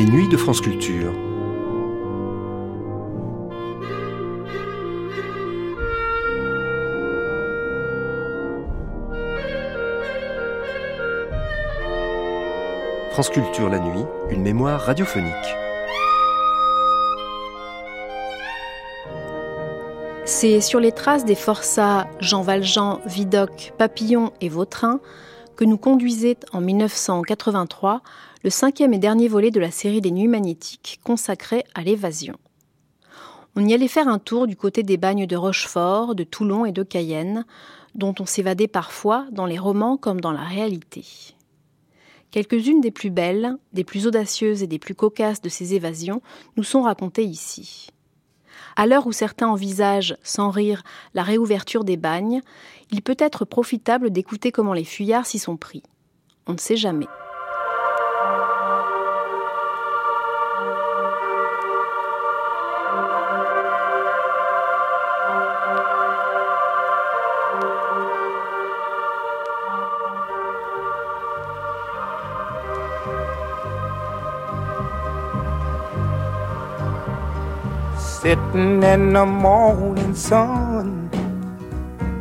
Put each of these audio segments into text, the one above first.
Les nuits de France Culture. France Culture la nuit, une mémoire radiophonique. C'est sur les traces des forçats Jean Valjean, Vidocq, Papillon et Vautrin que nous conduisait en 1983 le cinquième et dernier volet de la série des Nuits magnétiques consacrée à l'évasion. On y allait faire un tour du côté des bagnes de Rochefort, de Toulon et de Cayenne, dont on s'évadait parfois dans les romans comme dans la réalité. Quelques-unes des plus belles, des plus audacieuses et des plus cocasses de ces évasions nous sont racontées ici. À l'heure où certains envisagent, sans rire, la réouverture des bagnes, il peut être profitable d'écouter comment les fuyards s'y sont pris. On ne sait jamais.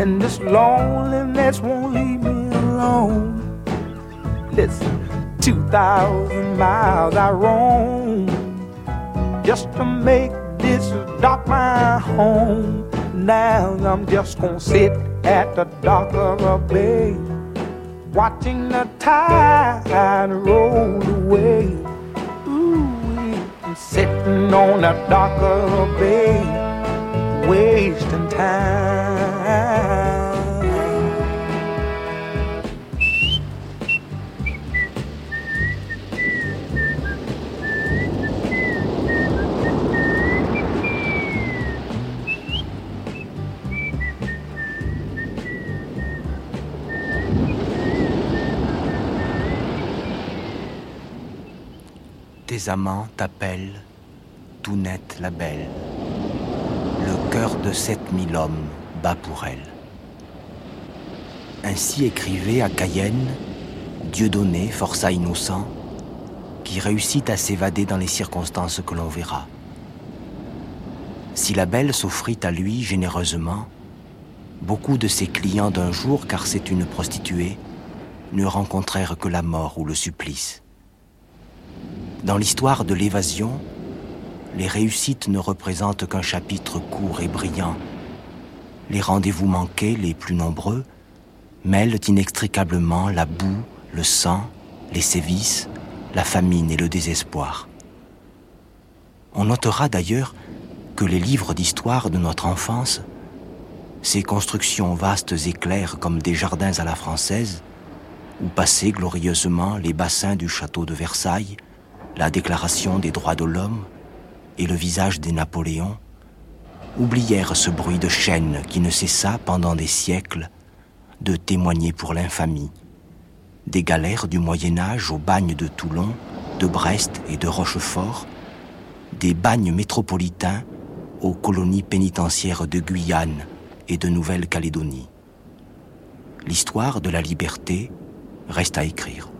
And this loneliness won't leave me alone. Listen, 2,000 miles I roam just to make this dock my home. Now I'm just gonna sit at the dock of a bay watching the tide roll away. Ooh, sitting on the dock of a bay, wasting time. Tes amants t'appellent, tout net la belle. Le cœur de sept mille hommes bat pour elle. Ainsi écrivait à Cayenne Dieudonné, forçat innocent, qui réussit à s'évader dans les circonstances que l'on verra. Si la belle s'offrit à lui généreusement, beaucoup de ses clients d'un jour, car c'est une prostituée, ne rencontrèrent que la mort ou le supplice. Dans l'histoire de l'évasion, les réussites ne représentent qu'un chapitre court et brillant. Les rendez-vous manqués, les plus nombreux, mêlent inextricablement la boue, le sang, les sévices, la famine et le désespoir. On notera d'ailleurs que les livres d'histoire de notre enfance, ces constructions vastes et claires comme des jardins à la française, où passaient glorieusement les bassins du château de Versailles, la déclaration des droits de l'homme et le visage des Napoléons, oublièrent ce bruit de chaîne qui ne cessa pendant des siècles de témoigner pour l'infamie, des galères du Moyen Âge au bagne de Toulon, de Brest et de Rochefort, des bagnes métropolitains aux colonies pénitentiaires de Guyane et de Nouvelle-Calédonie. L'histoire de la liberté reste à écrire.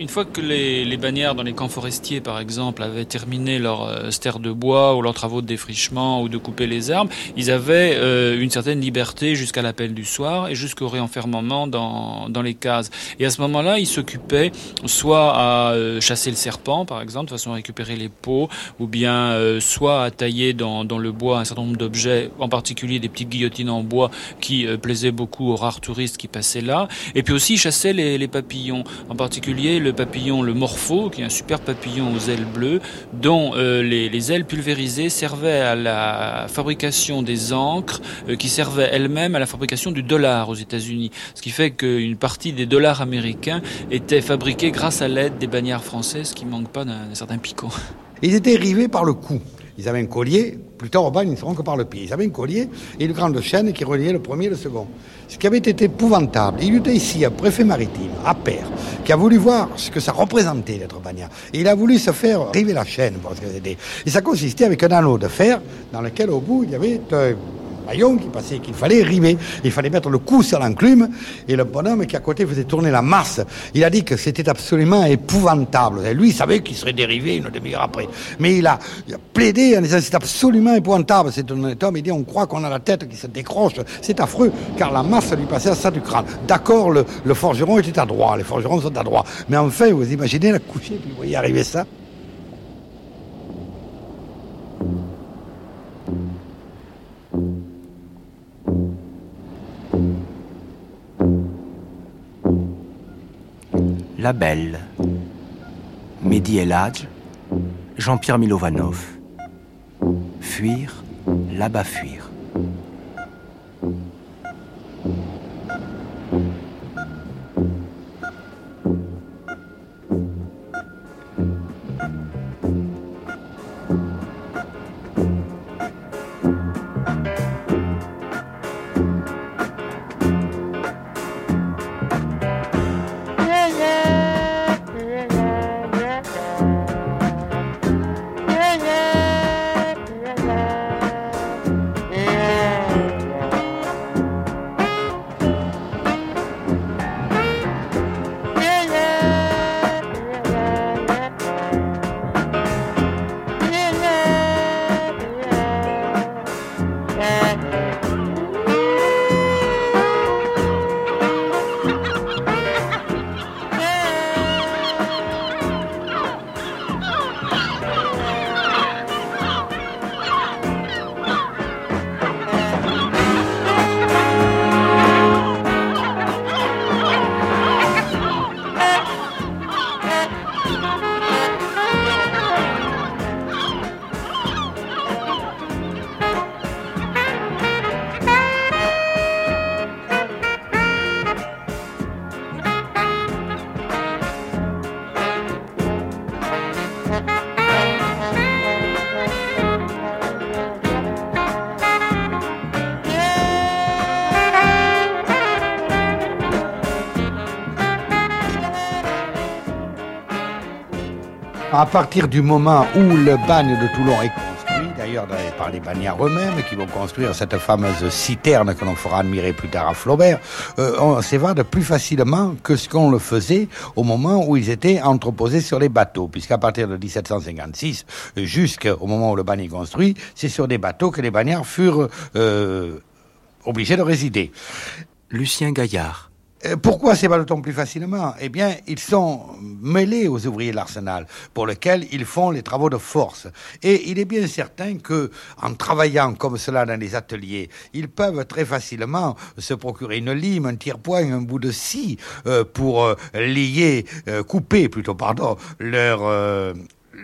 Une fois que les, les, bannières dans les camps forestiers, par exemple, avaient terminé leur euh, ster de bois ou leurs travaux de défrichement ou de couper les arbres, ils avaient euh, une certaine liberté jusqu'à l'appel du soir et jusqu'au réenfermement dans, dans les cases. Et à ce moment-là, ils s'occupaient soit à euh, chasser le serpent, par exemple, de façon à récupérer les peaux, ou bien euh, soit à tailler dans, dans, le bois un certain nombre d'objets, en particulier des petites guillotines en bois qui euh, plaisaient beaucoup aux rares touristes qui passaient là. Et puis aussi, ils chassaient les, les papillons, en particulier le le papillon, le morpho, qui est un super papillon aux ailes bleues, dont euh, les, les, ailes pulvérisées servaient à la fabrication des encres, euh, qui servaient elles-mêmes à la fabrication du dollar aux États-Unis. Ce qui fait qu'une partie des dollars américains étaient fabriqués grâce à l'aide des bannières françaises, qui manquent pas d'un certain picot. Ils étaient rivés par le cou. Ils avaient un collier, plus tard au bas, ils ne seront que par le pied. Ils avaient un collier et une grande chaîne qui reliait le premier et le second. Ce qui avait été épouvantable, il y était ici un préfet maritime, à Père, qui a voulu voir ce que ça représentait d'être bagnard. Et il a voulu se faire river la chaîne. Parce que et ça consistait avec un anneau de fer dans lequel au bout il y avait qui passait, qu'il fallait rimer. Il fallait mettre le cou sur l'enclume et le bonhomme qui à côté faisait tourner la masse. Il a dit que c'était absolument épouvantable. Et lui, il savait qu'il serait dérivé une demi-heure après. Mais il a, plaidé en disant c'est absolument épouvantable. C'est un homme, il dit on croit qu'on a la tête qui se décroche. C'est affreux car la masse lui passait à ça du crâne. D'accord, le, forgeron était à droite, les forgerons sont à droite. Mais enfin, vous imaginez la coucher, puis vous voyez arriver ça. La Belle, Mehdi El Hadj, Jean-Pierre Milovanov. Fuir, là-bas fuir. À partir du moment où le bagne de Toulon est construit, d'ailleurs par les bagnards eux-mêmes qui vont construire cette fameuse citerne que l'on fera admirer plus tard à Flaubert, euh, on s'évade plus facilement que ce qu'on le faisait au moment où ils étaient entreposés sur les bateaux, puisqu'à partir de 1756 jusqu'au moment où le bagne est construit, c'est sur des bateaux que les bagnards furent euh, obligés de résider. Lucien Gaillard. Euh, pourquoi s'évade-t-on plus facilement? Eh bien, ils sont mêlés aux ouvriers de l'arsenal, pour lesquels ils font les travaux de force. Et il est bien certain que, en travaillant comme cela dans les ateliers, ils peuvent très facilement se procurer une lime, un tire-poing, un bout de scie euh, pour euh, lier, couper plutôt, pardon, leur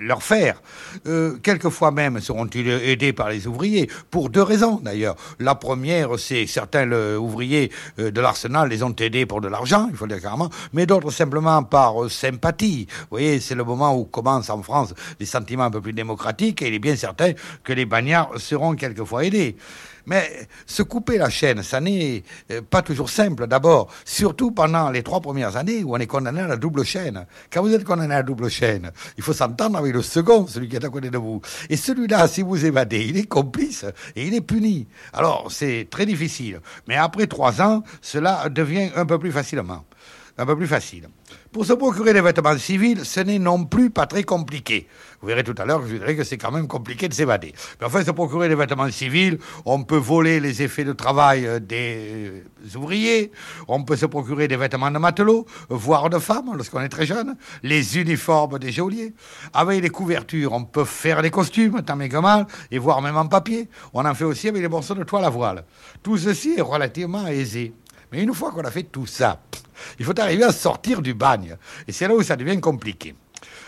leur faire. Euh, quelquefois même seront-ils aidés par les ouvriers, pour deux raisons d'ailleurs. La première, c'est certains ouvriers euh, de l'arsenal les ont aidés pour de l'argent, il faut dire carrément, mais d'autres simplement par euh, sympathie. Vous voyez, c'est le moment où commencent en France des sentiments un peu plus démocratiques et il est bien certain que les bagnards seront quelquefois aidés. Mais se couper la chaîne, ça n'est euh, pas toujours simple. D'abord, surtout pendant les trois premières années où on est condamné à la double chaîne. Quand vous êtes condamné à la double chaîne, il faut s'entendre avec le second, celui qui est à côté de vous. Et celui-là, si vous évadez, il est complice et il est puni. Alors, c'est très difficile. Mais après trois ans, cela devient un peu plus facilement. Un peu plus facile. Pour se procurer des vêtements civils, ce n'est non plus pas très compliqué. Vous verrez tout à l'heure, je dirais que c'est quand même compliqué de s'évader. Mais enfin, se procurer des vêtements civils, on peut voler les effets de travail euh, des ouvriers, on peut se procurer des vêtements de matelots, voire de femmes lorsqu'on est très jeune, les uniformes des geôliers. Avec les couvertures, on peut faire des costumes, tant bien que mal, et voire même en papier. On en fait aussi avec les morceaux de toile à voile. Tout ceci est relativement aisé. Mais une fois qu'on a fait tout ça, il faut arriver à sortir du bagne. Et c'est là où ça devient compliqué.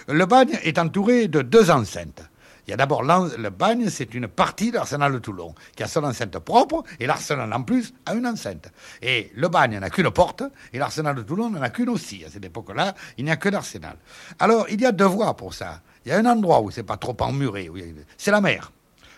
Le bagne est entouré de deux enceintes. Il y a d'abord le bagne, c'est une partie de l'arsenal de Toulon, qui a son enceinte propre, et l'arsenal en plus a une enceinte. Et le bagne n'a qu'une porte, et l'arsenal de Toulon n'en a qu'une aussi. À cette époque-là, il n'y a que l'arsenal. Alors, il y a deux voies pour ça. Il y a un endroit où c'est pas trop emmuré, c'est la mer.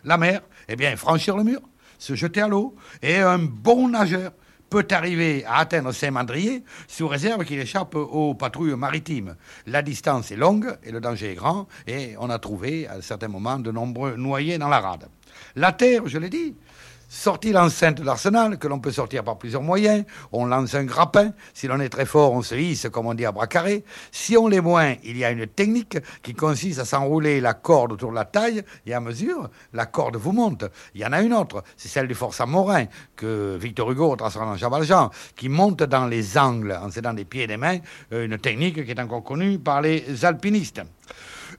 La mer, eh bien, franchir le mur, se jeter à l'eau, et un bon nageur peut arriver à atteindre Saint-Mandrier sous réserve qu'il échappe aux patrouilles maritimes. La distance est longue et le danger est grand et on a trouvé à certains moments de nombreux noyés dans la rade. La terre, je l'ai dit, sorti l'enceinte de l'arsenal, que l'on peut sortir par plusieurs moyens. On lance un grappin. Si l'on est très fort, on se hisse, comme on dit à bras carrés. Si on l'est moins, il y a une technique qui consiste à s'enrouler la corde autour de la taille, et à mesure, la corde vous monte. Il y en a une autre, c'est celle du forçat Morin, que Victor Hugo transforme en Jean Valjean, qui monte dans les angles, en s'aidant des pieds et des mains, euh, une technique qui est encore connue par les alpinistes.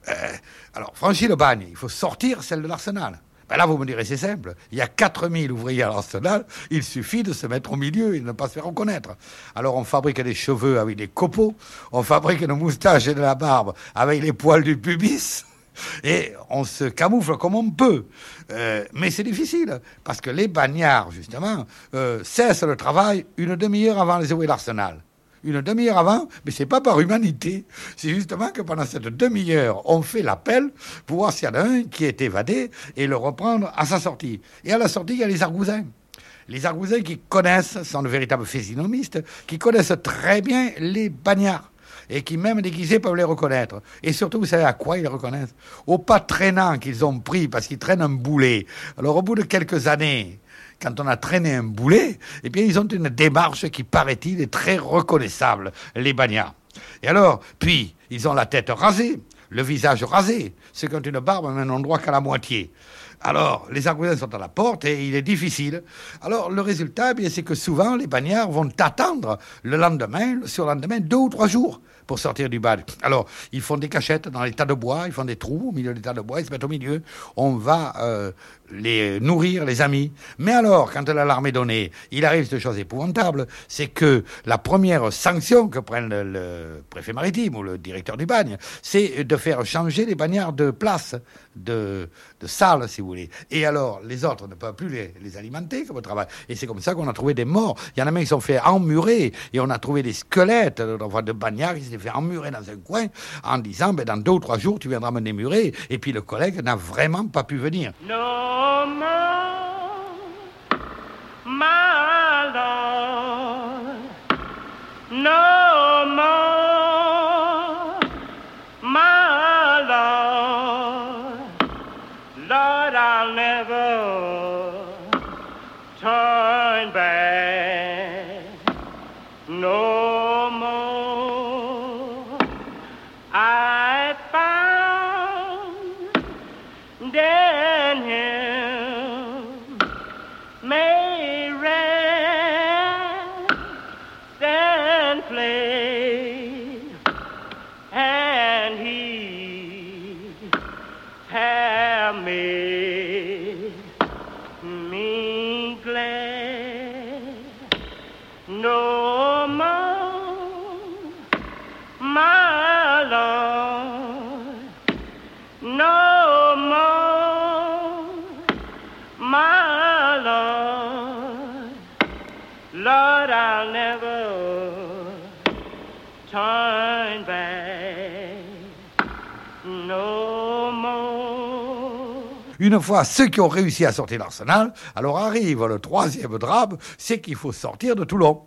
Euh, alors, franchir le bagne, il faut sortir celle de l'arsenal. Ben là, vous me direz, c'est simple. Il y a 4000 ouvriers à l'arsenal. Il suffit de se mettre au milieu et de ne pas se faire reconnaître. Alors, on fabrique des cheveux avec des copeaux. On fabrique nos moustaches et de la barbe avec les poils du pubis. Et on se camoufle comme on peut. Euh, mais c'est difficile, parce que les bagnards, justement, euh, cessent le travail une demi-heure avant les de l'arsenal une demi-heure avant, mais c'est pas par humanité. C'est justement que pendant cette demi-heure, on fait l'appel pour voir s'il y en a un qui est évadé et le reprendre à sa sortie. Et à la sortie, il y a les argousins. Les argousins qui connaissent, sont de véritables physionomistes, qui connaissent très bien les bagnards et qui, même déguisés, peuvent les reconnaître. Et surtout, vous savez à quoi ils reconnaissent? Au pas traînant qu'ils ont pris parce qu'ils traînent un boulet. Alors, au bout de quelques années, quand on a traîné un boulet, eh bien, ils ont une démarche qui, paraît-il, est très reconnaissable, les bagnards. Et alors, puis, ils ont la tête rasée, le visage rasé, c'est quand une barbe n'a un endroit qu'à la moitié. Alors, les argousins sont à la porte et il est difficile. Alors, le résultat, eh c'est que souvent, les bagnards vont attendre le lendemain, le surlendemain, deux ou trois jours pour sortir du bal. Alors, ils font des cachettes dans les tas de bois, ils font des trous au milieu des tas de bois, ils se mettent au milieu. On va euh, les nourrir, les amis. Mais alors, quand l'alarme est donnée, il arrive cette chose épouvantable, c'est que la première sanction que prenne le, préfet maritime ou le directeur du bagne, c'est de faire changer les bagnards place, de, de salle, si vous voulez. Et alors, les autres ne peuvent plus les, les alimenter comme travail. Et c'est comme ça qu'on a trouvé des morts. Il y en a même qui sont fait emmurer, et on a trouvé des squelettes de, de bagnards qui s'étaient fait emmurer dans un coin en disant, ben, dans deux ou trois jours, tu viendras me démurer. Et puis le collègue n'a vraiment pas pu venir. Une fois ceux qui ont réussi à sortir l'arsenal, alors arrive le troisième drame, c'est qu'il faut sortir de Toulon.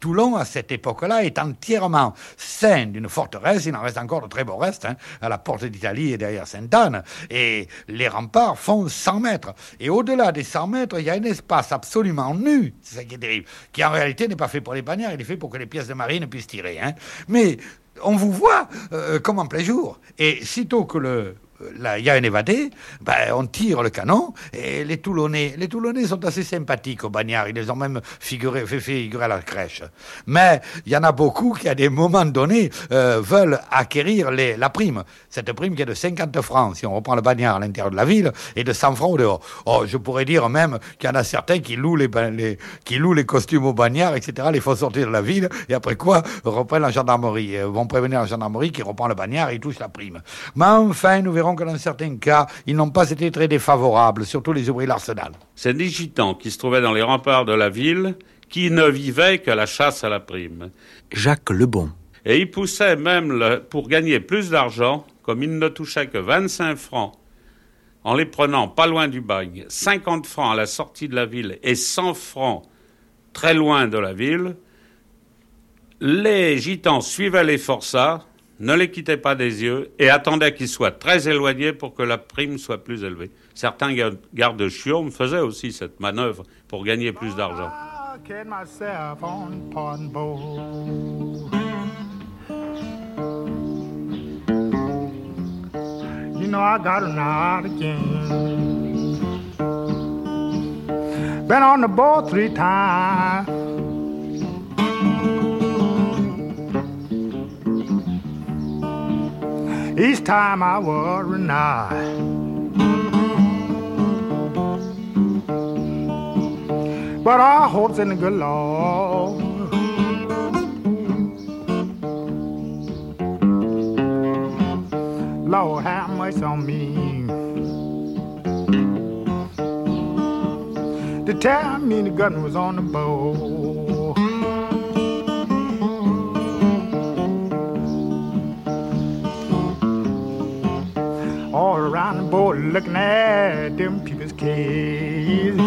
Toulon, à cette époque-là, est entièrement sain d'une forteresse. Il en reste encore de très beaux restes, hein, à la porte d'Italie et derrière Sainte-Anne. Et les remparts font 100 mètres. Et au-delà des 100 mètres, il y a un espace absolument nu, c'est ça qui est terrible, qui en réalité n'est pas fait pour les bannières, il est fait pour que les pièces de marine puissent tirer. Hein. Mais on vous voit euh, comme en plein jour. Et sitôt que le il y a un évadé, ben, on tire le canon, et les Toulonnais, les Toulonnais sont assez sympathiques aux bagnards, ils les ont même figuré, fait figurer à la crèche. Mais il y en a beaucoup qui, à des moments donnés, euh, veulent acquérir la prime. Cette prime qui est de 50 francs, si on reprend le bagnard à l'intérieur de la ville, et de 100 francs au dehors. Oh, je pourrais dire même qu'il y en a certains qui louent les, costumes aux bagnards, etc., les font sortir de la ville, et après quoi, reprennent la gendarmerie, euh, vont prévenir la gendarmerie qui reprend le bagnard et ils touchent la prime. Mais enfin, nous verrons que dans certains cas, ils n'ont pas été très défavorables, surtout les ouvriers de l'arsenal. C'est des gitans qui se trouvaient dans les remparts de la ville, qui ne vivaient que la chasse à la prime. Jacques Lebon. Et ils poussaient même, le, pour gagner plus d'argent, comme ils ne touchaient que 25 francs, en les prenant pas loin du bagne, 50 francs à la sortie de la ville et 100 francs très loin de la ville, les gitans suivaient les forçats, ne les quittaient pas des yeux et attendaient qu'ils soient très éloignés pour que la prime soit plus élevée. Certains gardes chiourmes faisaient aussi cette manœuvre pour gagner plus d'argent. Know I got an again. On the boat three times. Each time I was reneged. But our hopes in the good Lord. Lord, have mercy on me. To tell me the gun was on the boat. All around the boat looking at them people's caves.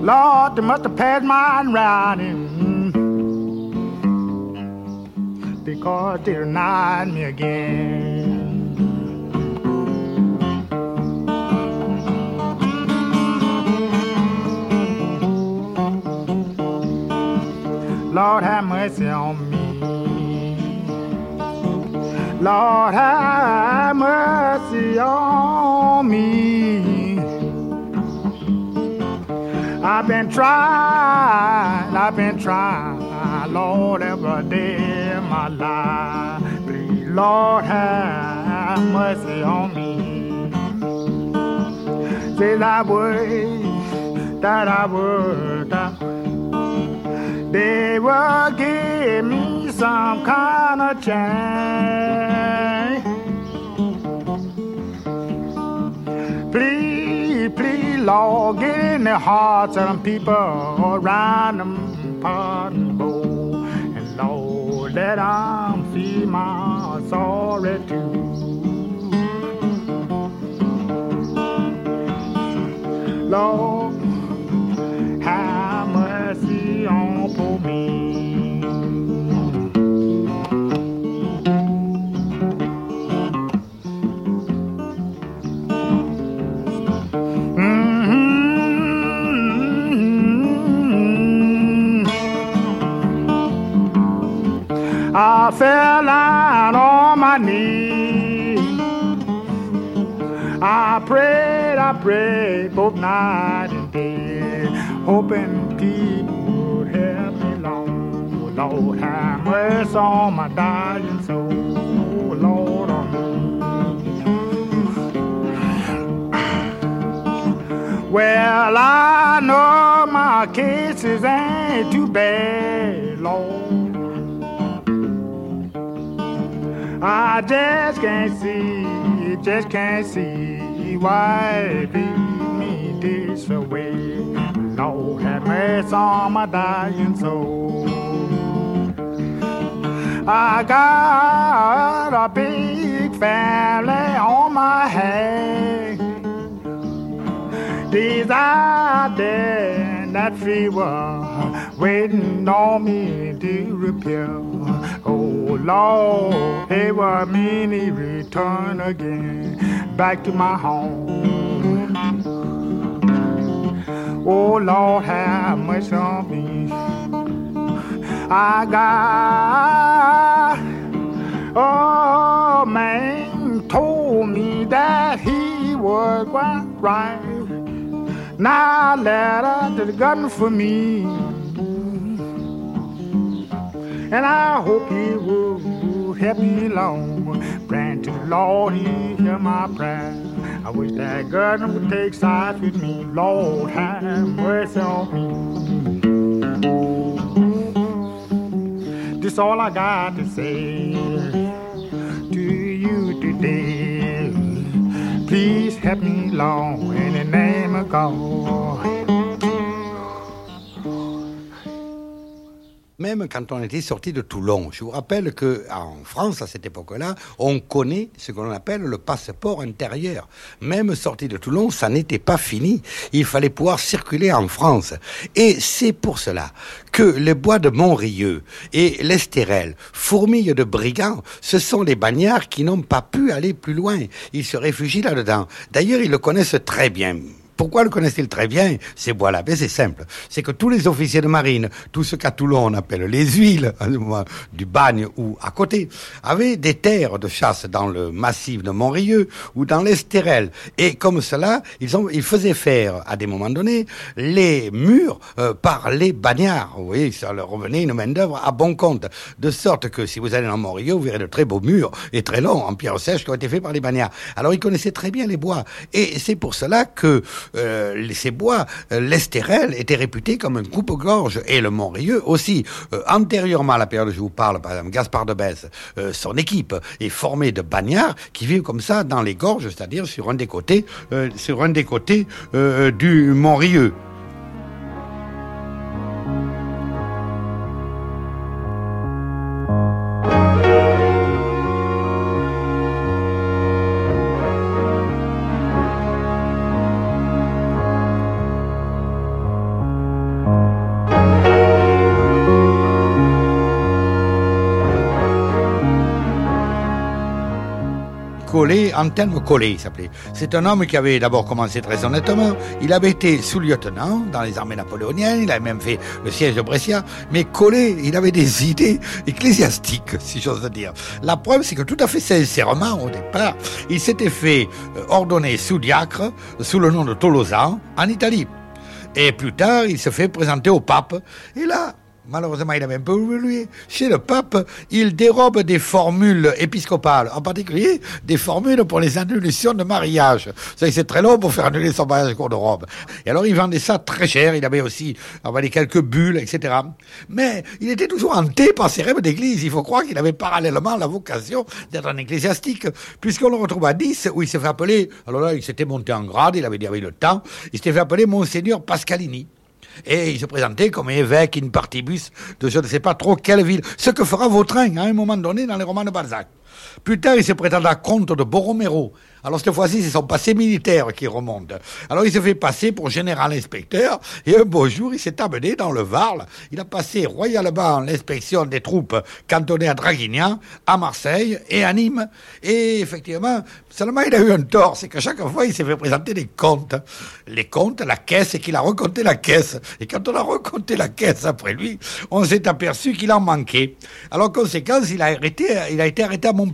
Lord, they must have passed mine round him. Because they denied me again. Lord, have mercy on me. Lord, have mercy on me. I've been trying, I've been trying, Lord, every day of my life. Please, Lord, have mercy on me. Say that word, that I would, that they will give me some kind of change. Please, please, get in the hearts of them people around them pardon bowl. And Lord, let them feel my sorry too. Lord, have mercy on poor me. I fell down on my knees. I prayed, I prayed both night and day, hoping people would help me along. Lord, have mercy on my dying soul. Oh, Lord, me. Well, I know my cases ain't too bad, Lord. I just can't see, just can't see why beat me this way. Lord have mercy on my dying soul. I got a big family on my hands. These out there that fever waiting on me to repair. Oh Lord, it was me return again back to my home. Oh Lord, have mercy on me. I got oh man told me that he was right. Now let her the gun for me. And I hope he will help me along. Praying to the Lord he hear my prayer. I wish that God would take sides with me. Lord, have mercy on me. This all I got to say to you today. Please help me along in the name of God. Même quand on était sorti de Toulon. Je vous rappelle que en France, à cette époque-là, on connaît ce que l'on appelle le passeport intérieur. Même sorti de Toulon, ça n'était pas fini. Il fallait pouvoir circuler en France. Et c'est pour cela que les bois de Montrieux et l'Estérel fourmillent de brigands. Ce sont les bagnards qui n'ont pas pu aller plus loin. Ils se réfugient là-dedans. D'ailleurs, ils le connaissent très bien. Pourquoi le connaissent-ils très bien? Ces bois-là Ben c'est simple. C'est que tous les officiers de marine, tout ce qu'à Toulon on appelle les huiles, du bagne ou à côté, avaient des terres de chasse dans le massif de Montrieux ou dans l'Estérel. Et comme cela, ils faisaient faire, à des moments donnés, les murs euh, par les bagnards. Vous voyez, ça leur revenait une main-d'œuvre à bon compte. De sorte que si vous allez dans Montrieux, vous verrez de très beaux murs et très longs en pierre sèche qui ont été faits par les bagnards. Alors ils connaissaient très bien les bois. Et c'est pour cela que euh, ces bois, euh, l'Estérel était réputé comme un coupe-gorge et le Montrieux aussi. Euh, antérieurement à la période où je vous parle, par exemple, Gaspard de Besse, euh, son équipe est formée de bagnards qui vivent comme ça dans les gorges, c'est-à-dire sur un des côtés, euh, sur un des côtés du Montrieux. Collet, Collet, il s'appelait. C'est un homme qui avait d'abord commencé très honnêtement. Il avait été sous-lieutenant dans les armées napoléoniennes, il avait même fait le siège de Brescia. Mais Collet, il avait des idées ecclésiastiques, si j'ose dire. La preuve, c'est que tout à fait sincèrement, au départ, il s'était fait euh, ordonner sous-diacre, sous le nom de Tolosan, en Italie. Et plus tard, il se fait présenter au pape. Et là, Malheureusement, il avait un peu oublié. Chez le pape, il dérobe des formules épiscopales, en particulier des formules pour les annulations de mariage. C'est très long pour faire annuler son mariage cours de robe. Et alors, il vendait ça très cher. Il avait aussi, dire, quelques bulles, etc. Mais il était toujours hanté par ses rêves d'église. Il faut croire qu'il avait parallèlement la vocation d'être un ecclésiastique, puisqu'on le retrouve à Nice, où il s'est fait appeler, alors là, il s'était monté en grade, il avait dit le temps, il s'était fait appeler Monseigneur Pascalini et il se présentait comme évêque in partibus de je ne sais pas trop quelle ville. Ce que fera Vautrin à un moment donné dans les romans de Balzac. Plus tard, il se prétendra comte de Borromero. Alors cette fois-ci, c'est son passé militaire qui remonte. Alors il se fait passer pour général inspecteur et un beau jour, il s'est amené dans le Varl. Il a passé royalement l'inspection des troupes cantonnées à Draguignan, à Marseille et à Nîmes. Et effectivement, seulement il a eu un tort, c'est que chaque fois, il s'est fait présenter des comptes. Les comptes, la caisse, et qu'il a recompté la caisse. Et quand on a recompté la caisse après lui, on s'est aperçu qu'il en manquait. Alors conséquence, il a, il a été arrêté à Montpellier.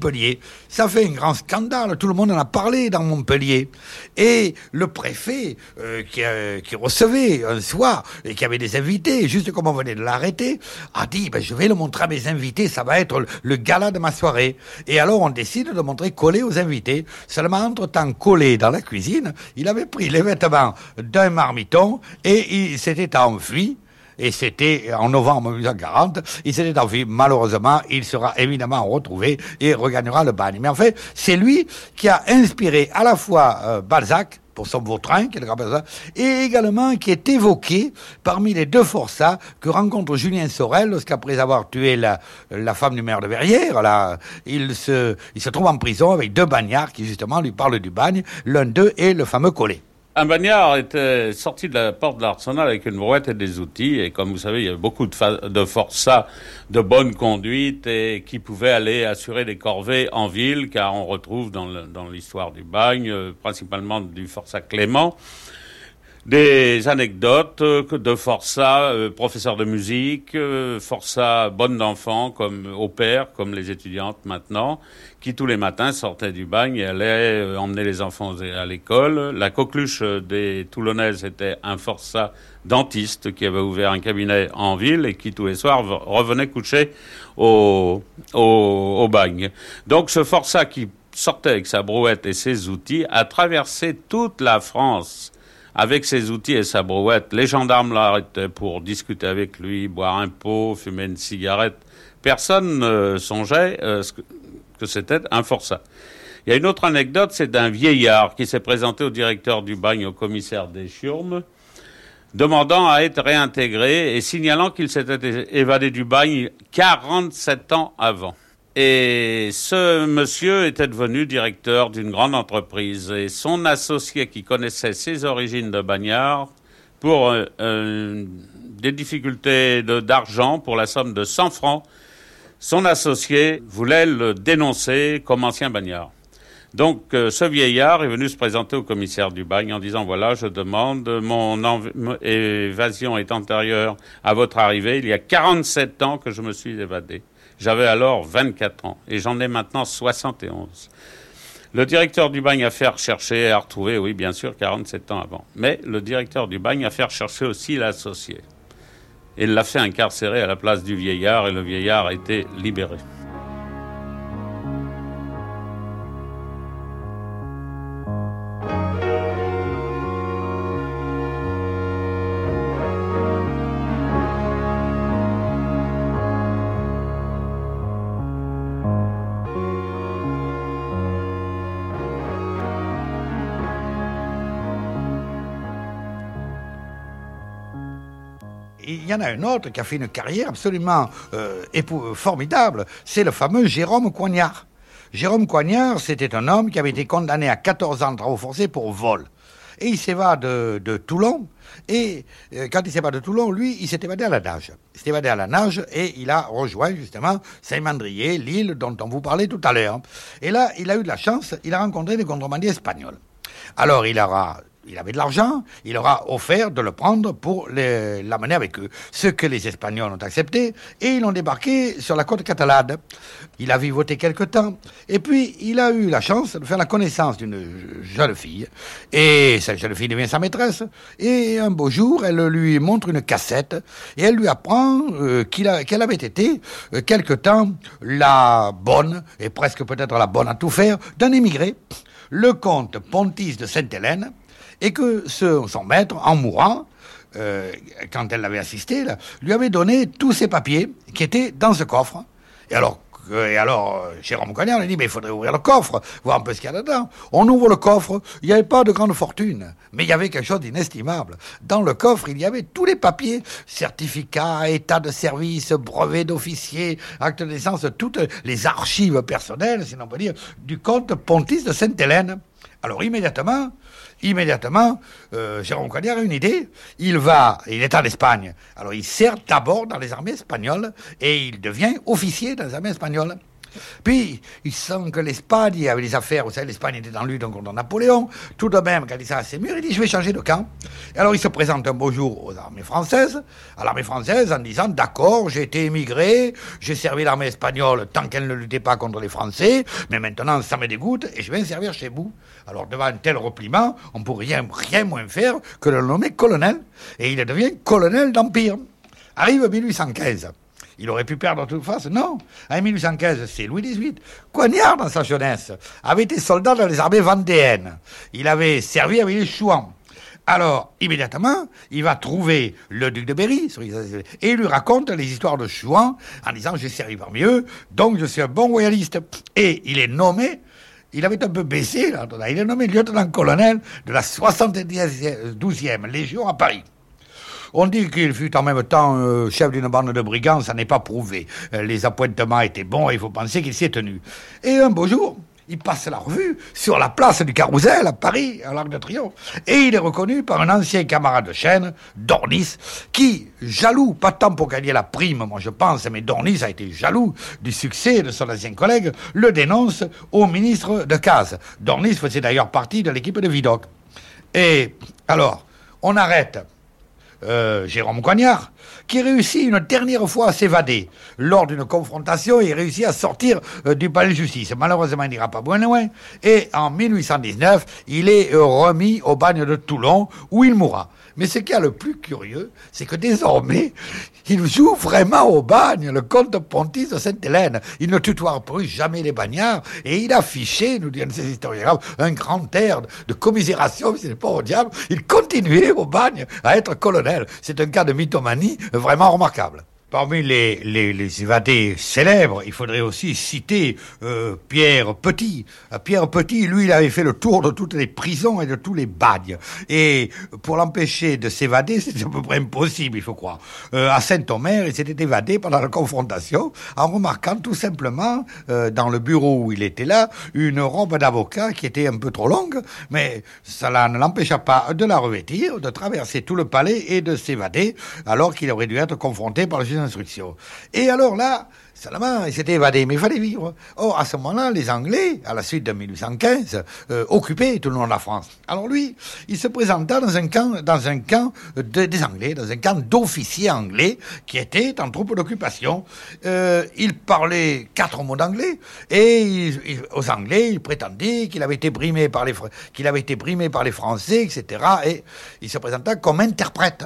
Ça fait un grand scandale, tout le monde en a parlé dans Montpellier. Et le préfet euh, qui, euh, qui, recevait un soir et qui avait des invités, juste comme on venait de l'arrêter, a dit ben, je vais le montrer à mes invités, ça va être le, gala de ma soirée. Et alors on décide de montrer Collet aux invités. Seulement entre-temps, Collet dans la cuisine, il avait pris les vêtements d'un marmiton et il s'était enfui et c'était en novembre 1940. Il s'était enfui. Malheureusement, il sera évidemment retrouvé et regagnera le bagne. Mais en fait, c'est lui qui a inspiré à la fois euh, Balzac, pour son vautrin, qui est le grand et également qui est évoqué parmi les deux forçats que rencontre Julien Sorel lorsqu'après avoir tué la, la femme du maire de Verrières, là, il se, il se trouve en prison avec deux bagnards qui justement lui parlent du bagne. L'un d'eux est le fameux Collet. Un bagnard était sorti de la porte de l'arsenal avec une brouette et des outils. Et comme vous savez, il y avait beaucoup de, de forçats de bonne conduite et qui pouvaient aller assurer des corvées en ville, car on retrouve dans l'histoire du bagne, euh, principalement du forçat Clément, des anecdotes euh, de forçats, euh, professeurs de musique, euh, forçats bonnes d'enfants comme au père, comme les étudiantes maintenant, qui tous les matins sortaient du bagne et allaient emmener les enfants à l'école. La coqueluche des Toulonnaises était un forçat dentiste qui avait ouvert un cabinet en ville et qui tous les soirs revenait coucher au, au, au bagne. Donc ce forçat qui sortait avec sa brouette et ses outils a traversé toute la France avec ses outils et sa brouette. Les gendarmes l'arrêtaient pour discuter avec lui, boire un pot, fumer une cigarette. Personne ne songeait euh, que, c'était un forçat. Il y a une autre anecdote, c'est d'un vieillard qui s'est présenté au directeur du bagne, au commissaire des Churmes, demandant à être réintégré et signalant qu'il s'était évadé du bagne 47 ans avant. Et ce monsieur était devenu directeur d'une grande entreprise et son associé qui connaissait ses origines de bagnard pour euh, euh, des difficultés d'argent pour la somme de 100 francs, son associé voulait le dénoncer comme ancien bagnard. Donc euh, ce vieillard est venu se présenter au commissaire du bagne en disant voilà, je demande, mon évasion est antérieure à votre arrivée, il y a 47 ans que je me suis évadé. J'avais alors 24 ans et j'en ai maintenant 71. Le directeur du bagne a fait rechercher et a retrouvé, oui, bien sûr, 47 ans avant. Mais le directeur du bagne a fait rechercher aussi l'associé. Il l'a fait incarcérer à la place du vieillard et le vieillard a été libéré. Y en a un autre qui a fait une carrière absolument euh, formidable, c'est le fameux Jérôme Coignard. Jérôme Coignard, c'était un homme qui avait été condamné à 14 ans de travaux forcés pour vol. Et il s'évade de, de, Toulon. Et euh, quand il s'évade de Toulon, lui, il s'est évadé à la nage. Il s'est évadé à la nage et il a rejoint justement Saint-Mandrier, l'île dont on vous parlait tout à l'heure. Et là, il a eu de la chance, il a rencontré des contrebandiers espagnols. Alors, il aura il avait de l'argent, il aura offert de le prendre pour l'amener avec eux. Ce que les Espagnols ont accepté, et ils l'ont débarqué sur la côte catalane. Il a vivoté quelque temps, et puis il a eu la chance de faire la connaissance d'une jeune fille, et cette jeune fille devient sa maîtresse, et un beau jour, elle lui montre une cassette, et elle lui apprend euh, qu'elle avait été, euh, quelque temps, la bonne, et presque peut-être la bonne à tout faire, d'un émigré, le comte Pontis de Sainte-Hélène, et que son maître, en mourant, euh, quand elle l'avait assisté, lui avait donné tous ses papiers qui étaient dans ce coffre. Et alors, et alors, Jérôme Cognard lui dit, mais il faudrait ouvrir le coffre, voir un peu ce qu'il y a dedans. On ouvre le coffre, il n'y avait pas de grande fortune, mais il y avait quelque chose d'inestimable. Dans le coffre, il y avait tous les papiers, certificats, état de service, brevet d'officier, acte de naissance, toutes les archives personnelles, si l'on peut dire, du comte Pontis de Sainte-Hélène. Alors immédiatement, immédiatement, euh, Jérôme a une idée. Il va, il est en Espagne. Alors il sert d'abord dans les armées espagnoles et il devient officier dans les armées espagnoles. Puis, il sent que l'Espagne avait des affaires, vous savez, l'Espagne était en lutte contre Napoléon. Tout de même, quand il s'est assez mûr, il dit, je vais changer de camp. Et alors, il se présente un beau jour aux armées françaises, à l'armée française, en disant, d'accord, j'ai été émigré, j'ai servi l'armée espagnole tant qu'elle ne luttait pas contre les Français, mais maintenant, ça me dégoûte et je vais servir chez vous. Alors, devant un tel repliement, on ne pourrait rien, rien moins faire que le nommer colonel. Et il devient colonel d'Empire. Arrive 1815. Il aurait pu perdre toute face. Non. En 1815, c'est Louis XVIII. Coignard, dans sa jeunesse, avait été soldat dans les armées vendéennes. Il avait servi avec les Chouans. Alors, immédiatement, il va trouver le duc de Berry et il lui raconte les histoires de Chouan en disant j'ai servi parmi eux, donc je suis un bon royaliste. Et il est nommé, il avait un peu baissé, il est nommé lieutenant-colonel de la 72e Légion à Paris. On dit qu'il fut en même temps euh, chef d'une bande de brigands, ça n'est pas prouvé. Euh, les appointements étaient bons et il faut penser qu'il s'y tenu. Et un beau jour, il passe la revue sur la place du Carrousel à Paris, à l'Arc de Triomphe. Et il est reconnu par un ancien camarade de chaîne, Dornis, qui, jaloux, pas tant pour gagner la prime, moi je pense, mais Dornis a été jaloux du succès de son ancien collègue, le dénonce au ministre de Case. Dornis faisait d'ailleurs partie de l'équipe de Vidocq. Et alors, on arrête euh, Jérôme Coignard, qui réussit une dernière fois à s'évader. Lors d'une confrontation, il réussit à sortir euh, du palais de justice. Malheureusement, il n'ira pas bien loin. Et en 1819, il est remis au bagne de Toulon, où il mourra. Mais ce qui est le plus curieux, c'est que désormais, il joue vraiment au bagne, le comte Pontis de Sainte-Hélène. Il ne tutoie plus jamais les bagnards et il affichait, nous disent ces historiens, un grand air de commisération, c'est pas au diable. Il continuait au bagne à être colonel. C'est un cas de mythomanie vraiment remarquable. Parmi les, les, évadés célèbres, il faudrait aussi citer euh, Pierre Petit. Euh, Pierre Petit, lui, il avait fait le tour de toutes les prisons et de tous les bagnes. Et pour l'empêcher de s'évader, c'était à peu près impossible, il faut croire. Euh, à Saint-Omer, il s'était évadé pendant la confrontation en remarquant tout simplement, dans le bureau où il était là, une robe d'avocat qui était un peu trop longue, mais cela ne l'empêcha pas de la revêtir, de traverser tout le palais et de s'évader, alors qu'il aurait dû être confronté par le juge et alors là, seulement, il s'était évadé, mais il fallait vivre. Or, à ce moment-là, les Anglais, à la suite de 1815, euh, occupaient tout le nord de la France. Alors lui, il se présenta dans un camp, dans un camp des Anglais, dans un camp d'officiers anglais qui étaient en troupe d'occupation. Euh, il parlait quatre mots d'anglais et aux Anglais, il prétendait qu'il avait été brimé par les qu'il avait été brimé par les Français, etc. Et il se présenta comme interprète.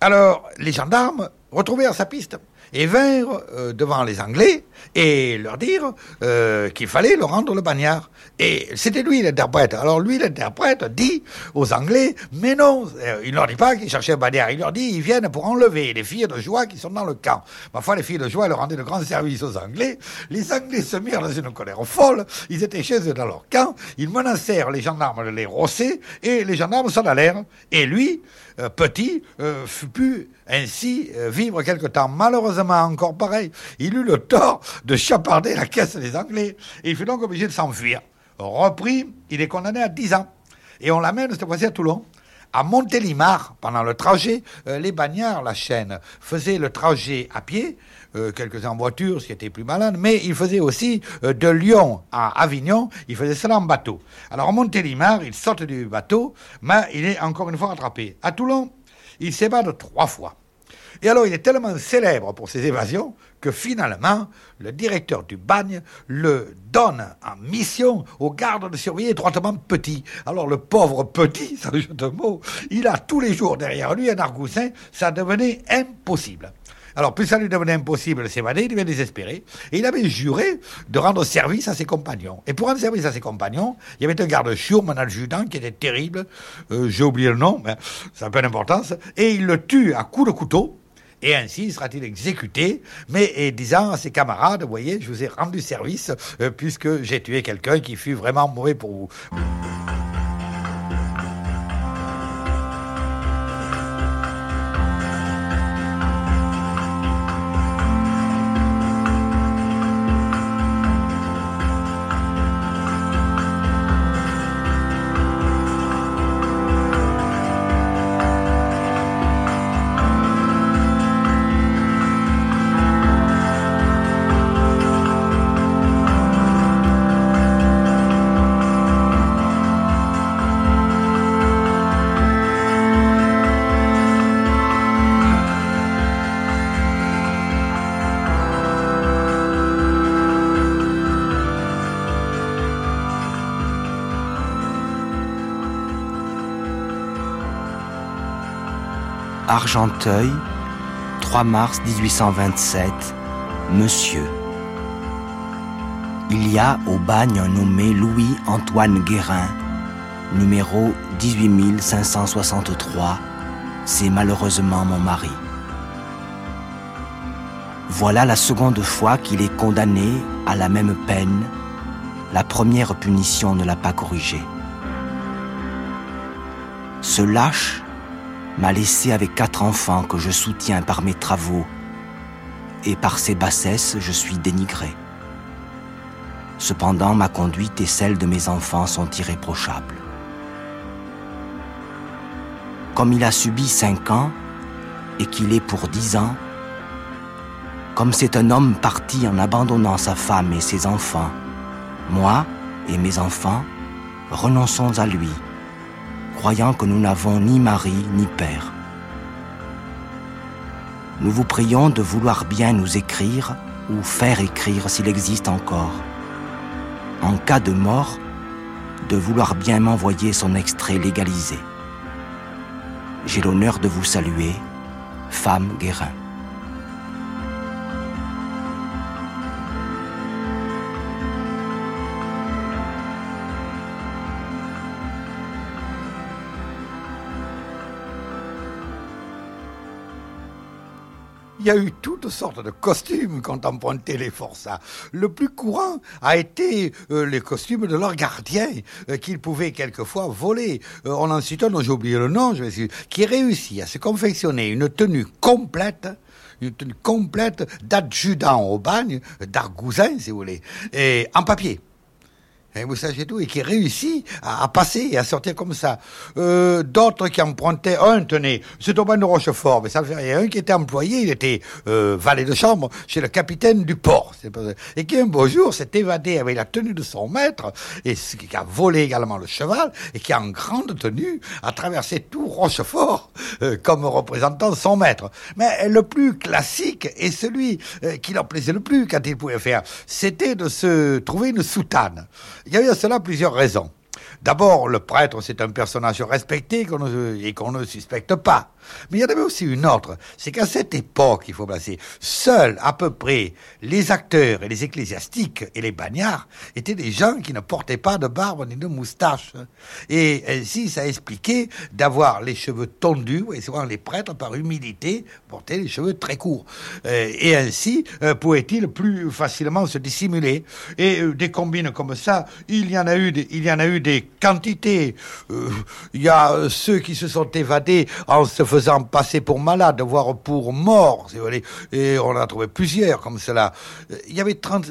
Alors, les gendarmes retrouvèrent sa piste et vinrent euh, devant les Anglais et leur dire euh, qu'il fallait leur rendre le bagnard. Et c'était lui l'interprète. Alors lui l'interprète dit aux Anglais, mais non, euh, il ne leur dit pas qu'ils cherchaient un bagnard, il leur dit ils viennent pour enlever les filles de joie qui sont dans le camp. Ma foi, les filles de joie leur rendaient de grands services aux Anglais. Les Anglais se mirent dans une colère folle, ils étaient chez eux dans leur camp, ils menacèrent les gendarmes de les rosser et les gendarmes s'en allèrent. Et lui, petit, fut pu ainsi euh, vivre quelque temps. Malheureusement, encore pareil, il eut le tort de chaparder la caisse des Anglais et il fut donc obligé de s'enfuir. Repris, il est condamné à 10 ans. Et on l'amène cette fois-ci à Toulon. À Montélimar, pendant le trajet, euh, les bagnards, la chaîne, faisaient le trajet à pied, euh, quelques-uns en voiture, ce qui était plus malin, mais ils faisaient aussi de Lyon à Avignon, ils faisaient cela en bateau. Alors à Montélimar, il sort du bateau, mais il est encore une fois rattrapé. À Toulon, il s'évade trois fois. Et alors, il est tellement célèbre pour ses évasions que finalement, le directeur du bagne le donne en mission aux gardes de surveiller étroitement Petit. Alors, le pauvre Petit, ça jeu de mots, il a tous les jours derrière lui un argoussin, ça devenait impossible. Alors, plus ça lui devenait impossible de s'évader, il devient désespéré. Et il avait juré de rendre service à ses compagnons. Et pour rendre service à ses compagnons, il y avait un garde-chour, mon adjudant, qui était terrible. Euh, j'ai oublié le nom, mais ça n'a pas d'importance. Et il le tue à coups de couteau et ainsi sera-t-il exécuté, mais disant à ses camarades, voyez, je vous ai rendu service euh, puisque j'ai tué quelqu'un qui fut vraiment mauvais pour vous. Argenteuil, 3 mars 1827, Monsieur. Il y a au bagne un nommé Louis-Antoine Guérin, numéro 18563, c'est malheureusement mon mari. Voilà la seconde fois qu'il est condamné à la même peine. La première punition ne l'a pas corrigé. Ce lâche m'a laissé avec quatre enfants que je soutiens par mes travaux, et par ses bassesses je suis dénigré. Cependant, ma conduite et celle de mes enfants sont irréprochables. Comme il a subi cinq ans et qu'il est pour dix ans, comme c'est un homme parti en abandonnant sa femme et ses enfants, moi et mes enfants renonçons à lui, croyant que nous n'avons ni mari ni père. Nous vous prions de vouloir bien nous écrire ou faire écrire s'il existe encore. En cas de mort, de vouloir bien m'envoyer son extrait légalisé. J'ai l'honneur de vous saluer, femme Guérin. Il y a eu toutes sortes de costumes quand emprunté les forçats. Le plus courant a été euh, les costumes de leurs gardiens euh, qu'ils pouvaient quelquefois voler. Euh, on en cite un dont j'ai oublié le nom, je vais qui réussit à se confectionner une tenue complète une tenue complète d'adjudant au bagne, d'argousin, si vous voulez, et en papier. Et vous savez tout, et qui réussit à, à, passer et à sortir comme ça. Euh, D'autres qui empruntaient, un tenait, c'est au de Rochefort, mais ça fait rien, un qui était employé, il était euh, valet de chambre chez le capitaine du port, et qui un beau jour s'est évadé avec la tenue de son maître, et qui a volé également le cheval, et qui en grande tenue a traversé tout Rochefort euh, comme représentant son maître. Mais le plus classique, et celui euh, qui leur plaisait le plus quand il pouvait faire, c'était de se trouver une soutane. Il y avait à cela plusieurs raisons. D'abord, le prêtre, c'est un personnage respecté et qu'on ne suspecte pas. Mais il y en avait aussi une autre, c'est qu'à cette époque, il faut placer, seuls à peu près les acteurs et les ecclésiastiques et les bagnards étaient des gens qui ne portaient pas de barbe ni de moustache. Et ainsi, ça expliquait d'avoir les cheveux tondus, et souvent les prêtres, par humilité, portaient les cheveux très courts. Euh, et ainsi, euh, pouvaient-ils plus facilement se dissimuler. Et euh, des combines comme ça, il y en a eu des, il y en a eu des quantités. il y a ceux qui se sont évadés en se faisant passer pour malade, voire pour mort, si vous voulez. Et on en a trouvé plusieurs comme cela. Il y avait 30...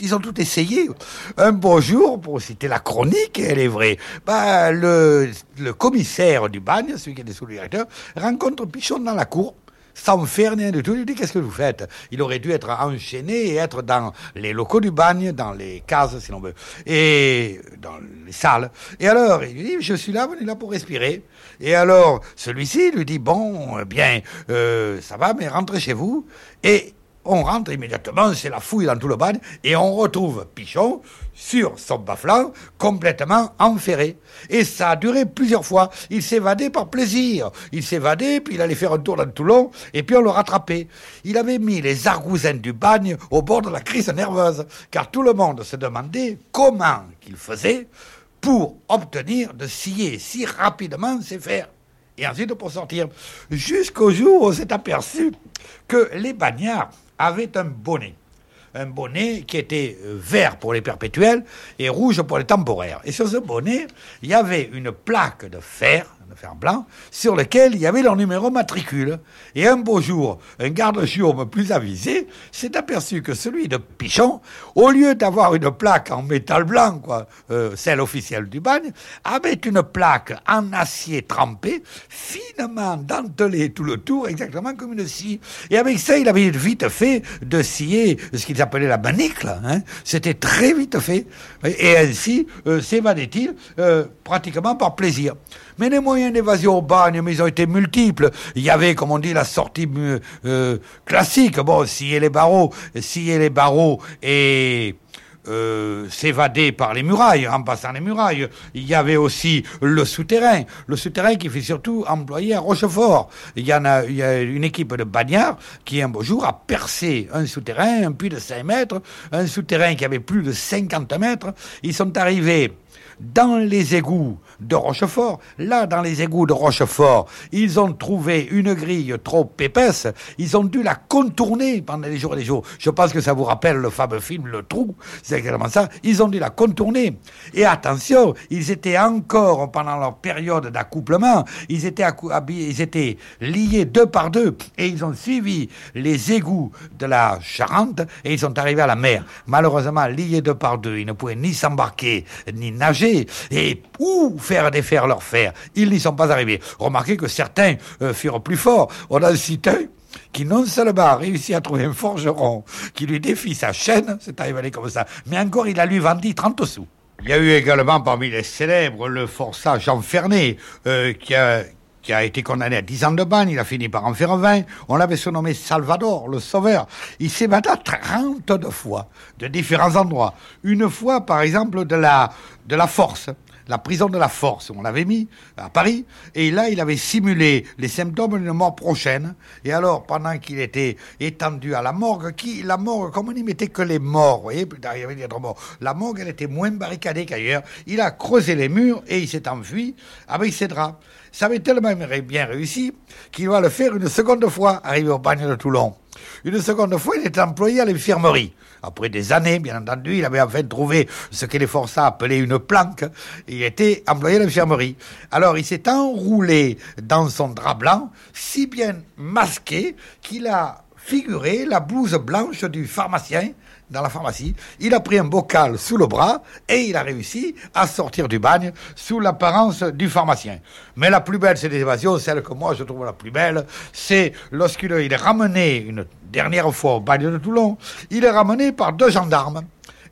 Ils ont tout essayé. Un beau jour, pour citer la chronique, elle est vraie, bah, le, le commissaire du bagne, celui qui était sous-directeur, rencontre Pichon dans la cour sans faire rien du tout. Il dit Qu'est-ce que vous faites? Il aurait dû être enchaîné et être dans les locaux du bagne, dans les cases, si l'on veut, et dans les salles. Et alors, il dit Je suis là, venez là pour respirer. Et alors, celui-ci lui dit Bon, bien, euh, ça va, mais rentrez chez vous. Et on rentre immédiatement, c'est la fouille dans tout le bagne, et on retrouve Pichon sur son bas complètement enferré. Et ça a duré plusieurs fois. Il s'évadait par plaisir. Il s'évadait, puis il allait faire un tour dans Toulon, et puis on le rattrapait. Il avait mis les argousins du bagne au bord de la crise nerveuse, car tout le monde se demandait comment qu'il faisait pour obtenir de scier si rapidement ses fers. Et ensuite pour sortir. Jusqu'au jour où on s'est aperçu que les bagnards avaient un bonnet un bonnet qui était euh, vert pour les perpétuels et rouge pour les temporaires. Et sur ce bonnet, il y avait une plaque de fer sur lequel il y avait leur numéro matricule. Et un beau jour, un garde-chiourme plus avisé s'est aperçu que celui de Pichon, au lieu d'avoir une plaque en métal blanc, euh, celle officielle du bagne, avait une plaque en acier trempé, finement dentelée tout le tour, exactement comme une scie. Et avec ça, il avait vite fait de scier ce qu'ils appelaient la manicle. Hein. C'était très vite fait. Et ainsi euh, s'évadait-il euh, pratiquement par plaisir. Mais les moyens d'évasion au bagne, ils ont été multiples. Il y avait, comme on dit, la sortie euh, classique. Bon, scier les barreaux, scier les barreaux et euh, s'évader par les murailles, en passant les murailles. Il y avait aussi le souterrain, le souterrain qui fait surtout employer à Rochefort. Il y a, il y a une équipe de bagnards qui un beau jour a percé un souterrain, un puits de 5 mètres, un souterrain qui avait plus de 50 mètres. Ils sont arrivés dans les égouts de Rochefort. Là, dans les égouts de Rochefort, ils ont trouvé une grille trop épaisse. Ils ont dû la contourner pendant des jours et des jours. Je pense que ça vous rappelle le fameux film Le Trou. C'est exactement ça. Ils ont dû la contourner. Et attention, ils étaient encore, pendant leur période d'accouplement, ils étaient, ils étaient liés deux par deux. Et ils ont suivi les égouts de la Charente et ils sont arrivés à la mer. Malheureusement, liés deux par deux, ils ne pouvaient ni s'embarquer, ni nager. Et où faire défaire leur fer. Ils n'y sont pas arrivés. Remarquez que certains euh, furent plus forts. On a cité qui non seulement a réussi à trouver un forgeron qui lui défie sa chaîne, c'est arrivé comme ça, mais encore il a lui vendu 30 sous. Il y a eu également parmi les célèbres le forçat Jean Fernet, euh, qui, a, qui a été condamné à 10 ans de bagne, il a fini par en faire 20. On l'avait surnommé Salvador, le sauveur. Il s'est battu 32 fois, de différents endroits. Une fois, par exemple, de la, force la prison de la force, on l'avait mis à Paris, et là, il avait simulé les symptômes d'une mort prochaine. Et alors, pendant qu'il était étendu à la morgue, qui, la morgue, comme on n'y mettait que les morts, vous voyez, il y avait d'autres morts, la morgue, elle était moins barricadée qu'ailleurs. Il a creusé les murs et il s'est enfui avec ses draps. Ça avait tellement bien réussi qu'il va le faire une seconde fois, arrivé au bagne de Toulon. Une seconde fois, il était employé à l'infirmerie. Après des années, bien entendu, il avait enfin trouvé ce que les forçats appelaient une planque. Il était employé à l'infirmerie. Alors, il s'est enroulé dans son drap blanc, si bien masqué qu'il a figuré la blouse blanche du pharmacien dans la pharmacie. Il a pris un bocal sous le bras et il a réussi à sortir du bagne sous l'apparence du pharmacien. Mais la plus belle de ces évasions, celle que moi je trouve la plus belle, c'est lorsqu'il est ramené une dernière fois au bagne de Toulon, il est ramené par deux gendarmes.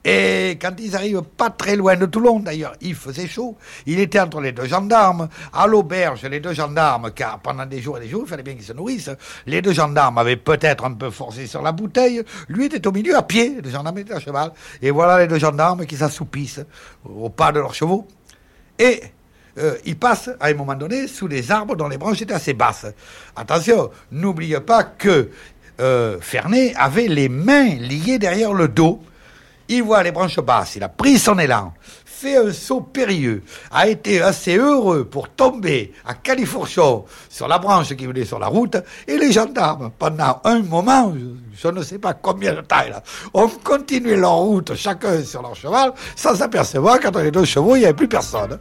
Et quand ils arrivent pas très loin de Toulon, d'ailleurs, il faisait chaud. Il était entre les deux gendarmes, à l'auberge, les deux gendarmes, car pendant des jours et des jours, il fallait bien qu'ils se nourrissent. Les deux gendarmes avaient peut-être un peu forcé sur la bouteille. Lui était au milieu à pied, les gendarmes étaient à cheval. Et voilà les deux gendarmes qui s'assoupissent au pas de leurs chevaux. Et euh, ils passent à un moment donné sous les arbres dont les branches étaient assez basses. Attention, n'oubliez pas que euh, Fernet avait les mains liées derrière le dos il voit les branches basses, il a pris son élan, fait un saut périlleux, a été assez heureux pour tomber à califourchon sur la branche qui venait sur la route, et les gendarmes, pendant un moment, je, ne sais pas combien de temps, ont continué leur route, chacun sur leur cheval, sans s'apercevoir qu'entre les deux chevaux, il n'y avait plus personne.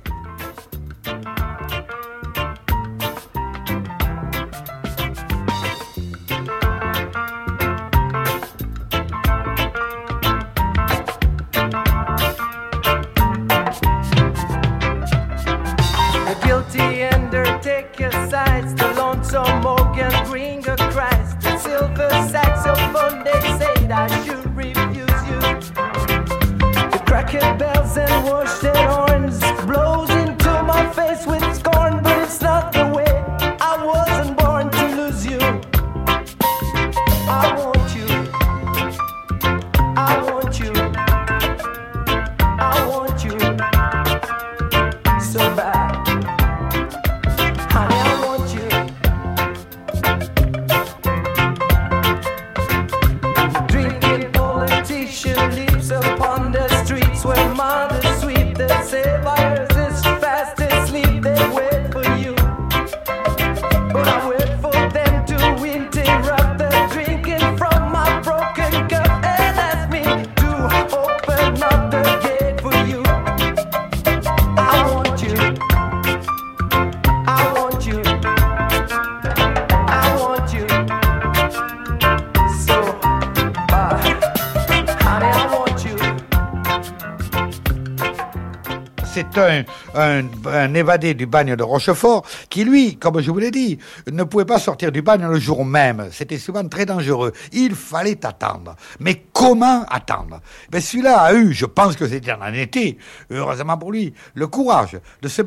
Du bagne de Rochefort qui, lui, comme je vous l'ai dit, ne pouvait pas sortir du bagne le jour même. C'était souvent très dangereux. Il fallait attendre. Mais comment attendre? Ben, Celui-là a eu, je pense que c'était en été, heureusement pour lui, le courage de se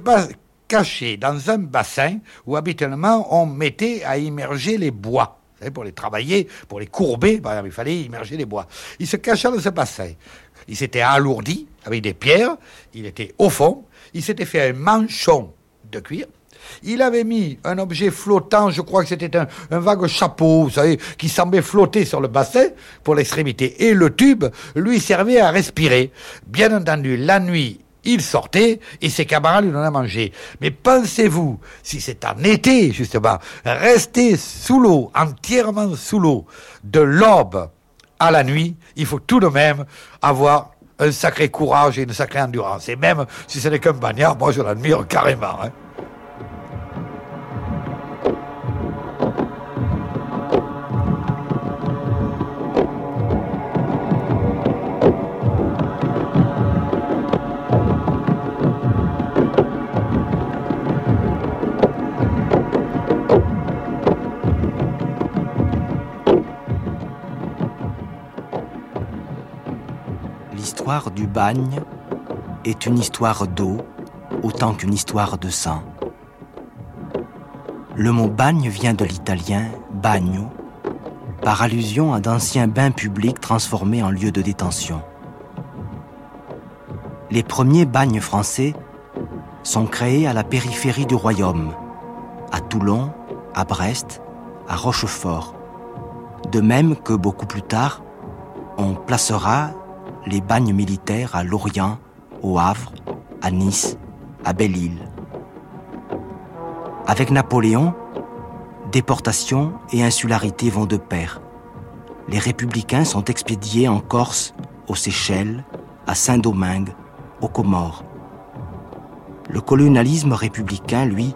cacher dans un bassin où habituellement on mettait à immerger les bois. pour les travailler, pour les courber, il fallait immerger les bois. Il se cachait dans ce bassin. Il s'était alourdi avec des pierres, il était au fond, il s'était fait un manchon de cuir. Il avait mis un objet flottant, je crois que c'était un, vague chapeau, vous savez, qui semblait flotter sur le bassin pour l'extrémité. Et le tube lui servait à respirer. Bien entendu, la nuit, il sortait et ses camarades lui donnaient à manger. Mais pensez-vous, si c'est en été, justement, rester sous l'eau, entièrement sous l'eau, de l'aube à la nuit, il faut tout de même avoir un sacré courage et une sacrée endurance. Et même si ce n'est qu'un bagnard, moi je l'admire carrément. Hein. Bagne est une histoire d'eau autant qu'une histoire de sang. Le mot bagne vient de l'italien bagno, par allusion à d'anciens bains publics transformés en lieux de détention. Les premiers bagnes français sont créés à la périphérie du royaume, à Toulon, à Brest, à Rochefort. De même que beaucoup plus tard, on placera les bagnes militaires à Lorient, au Havre, à Nice, à Belle-Île. Avec Napoléon, déportation et insularité vont de pair. Les républicains sont expédiés en Corse, aux Seychelles, à Saint-Domingue, aux Comores. Le colonialisme républicain, lui,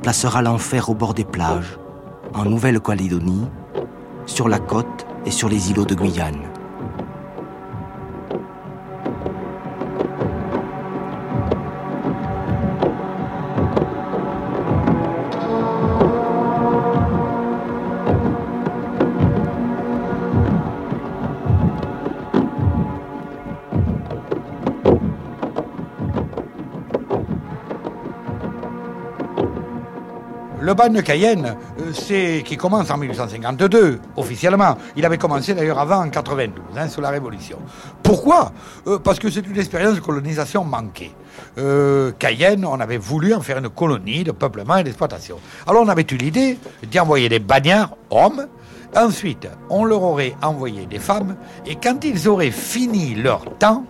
placera l'enfer au bord des plages, en Nouvelle-Calédonie, sur la côte et sur les îlots de Guyane. Le bagne de Cayenne, euh, c'est qui commence en 1852, officiellement. Il avait commencé d'ailleurs avant en 92, hein, sous la Révolution. Pourquoi? Euh, Parce que c'est une expérience de colonisation manquée. Euh, Cayenne, on avait voulu en faire une colonie de peuplement et d'exploitation. Alors on avait eu l'idée d'y envoyer des bagnards, hommes, Ensuite, on leur aurait envoyé des femmes, et quand ils auraient fini leur temps,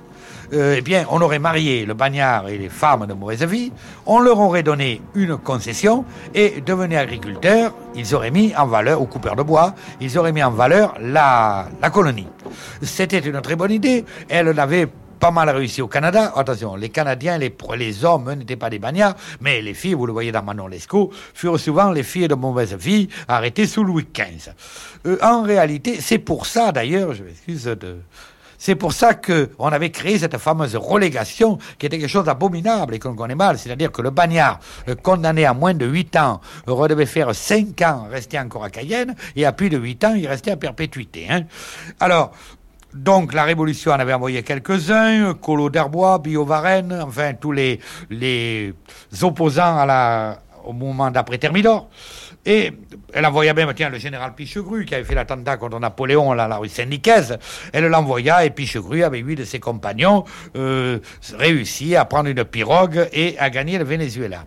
euh, eh bien, on aurait marié le bagnard et les femmes de mauvaise vie, on leur aurait donné une concession, et devenus agriculteurs, ils auraient mis en valeur, ou coupeurs de bois, ils auraient mis en valeur la, colonie. C'était une très bonne idée, elle n'avait pas mal réussi au Canada. Attention, les Canadiens, les, les hommes n'étaient pas des bagnards, mais les filles, vous le voyez dans Manon Lescaut, furent souvent les filles de mauvaise vie arrêtées sous Louis XV. Euh, en réalité, c'est pour ça d'ailleurs, je m'excuse de... C'est pour ça qu'on avait créé cette fameuse relégation qui était quelque chose d'abominable et qu'on connaît mal. C'est-à-dire que le bagnard euh, condamné à moins de 8 ans redevait faire 5 ans rester encore à Cayenne et à plus de 8 ans il restait à perpétuité. Hein. Alors, donc la Révolution en avait envoyé quelques-uns, Colo d'Herbois, Billot Varenne, enfin tous les, opposants au mouvement d'après Thermidor. Et elle envoya même, tiens, le général Pichegru, qui avait fait l'attentat contre Napoléon à la rue Saint-Nicaise, elle l'envoya et Pichegru, avec huit de ses compagnons, euh, réussit à prendre une pirogue et à gagner le Venezuela.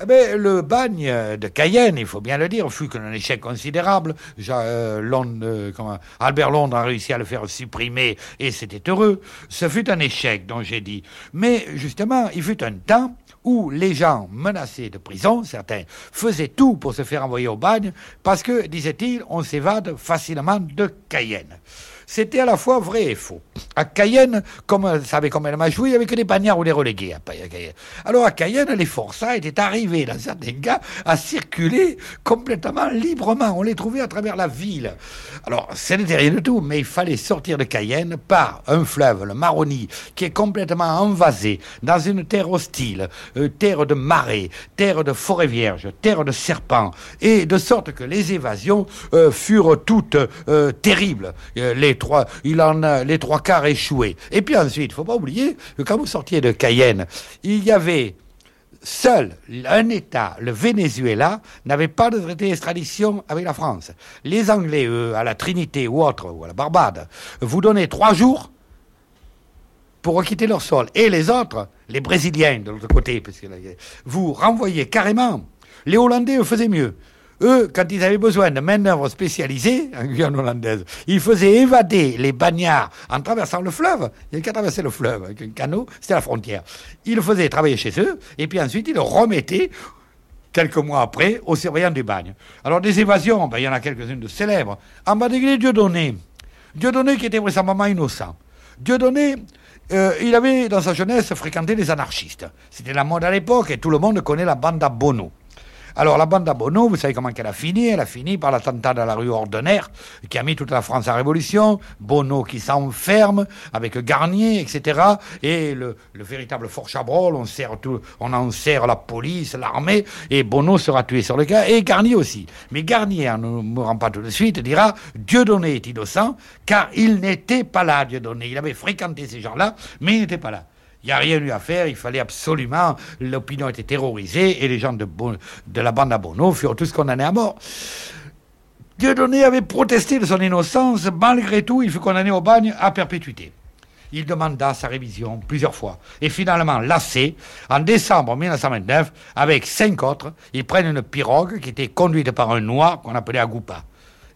Eh ben, le bagne de Cayenne, il faut bien le dire, fut un échec considérable. Euh, euh, Albert Londres a réussi à le faire supprimer et c'était heureux. Ce fut un échec, dont j'ai dit. Mais justement, il fut un temps où les gens menacés de prison, certains, faisaient tout pour se faire envoyer au bagne parce que, disait-il, on s'évade facilement de Cayenne. C'était à la fois vrai et faux. À Cayenne, comme elle savait comment elle m'a joué, il n'y avait que des bagnards ou des relégués à Cayenne. Alors à Cayenne, les forçats étaient arrivés, dans certains cas, à circuler complètement librement. On les trouvait à travers la ville. Alors, ce n'était rien du tout, mais il fallait sortir de Cayenne par un fleuve, le Maroni, qui est complètement envasé dans une terre hostile, euh, terre de marais, terre de forêt vierge, terre de serpents, et de sorte que les évasions euh, furent toutes euh, terribles. Euh, les trois, il en a les trois quarts échoués. Et puis ensuite, il faut pas oublier que quand vous sortiez de Cayenne, il y avait Seul un État, le Venezuela, n'avait pas de traité d'extradition avec la France. Les Anglais, eux, à la Trinité ou autre, ou à la Barbade, vous donnez trois jours pour requitter leur sol. Et les autres, les Brésiliens de l'autre côté, parce que vous renvoyez carrément. Les Hollandais eux, faisaient mieux. Eux, quand ils avaient besoin de main-d'œuvre spécialisée, en Guyane hollandaise, ils faisaient évader les bagnards en traversant le fleuve. Il y avait qu'à traverser le fleuve avec un canot, c'était la frontière. Ils le faisaient travailler chez eux, et puis ensuite ils le remettaient quelques mois après aux surveillants du bagne. Alors des évasions, ben, il y en a quelques-unes de célèbres. En bas Dieu Dieudonné, Dieudonné qui était vraisemblablement innocent. Dieudonné, euh, il avait dans sa jeunesse fréquenté les anarchistes. C'était la mode à l'époque et tout le monde connaît la bande à Bono. Alors la bande à Bono, vous savez comment elle a fini Elle a fini par l'attentat dans la rue Ordener, qui a mis toute la France en révolution. Bono qui s'enferme avec Garnier, etc. Et le, véritable Fort Chabrol, on, sert tout, on en sert la police, l'armée, et Bono sera tué sur le cas, et Garnier aussi. Mais Garnier, en ne mourant pas tout de suite, dira Dieudonné est innocent, car il n'était pas là, Dieudonné. Il avait fréquenté ces gens-là, mais il n'était pas là. Il n'y a rien eu à faire, il fallait absolument. L'opinion était terrorisée et les gens de, la bande à Bono furent tous condamnés à mort. Dieudonné avait protesté de son innocence, malgré tout, il fut condamné au bagne à perpétuité. Il demanda sa révision plusieurs fois. Et finalement, lassé, en décembre 1929, avec cinq autres, ils prennent une pirogue qui était conduite par un noir qu'on appelait Agoupa.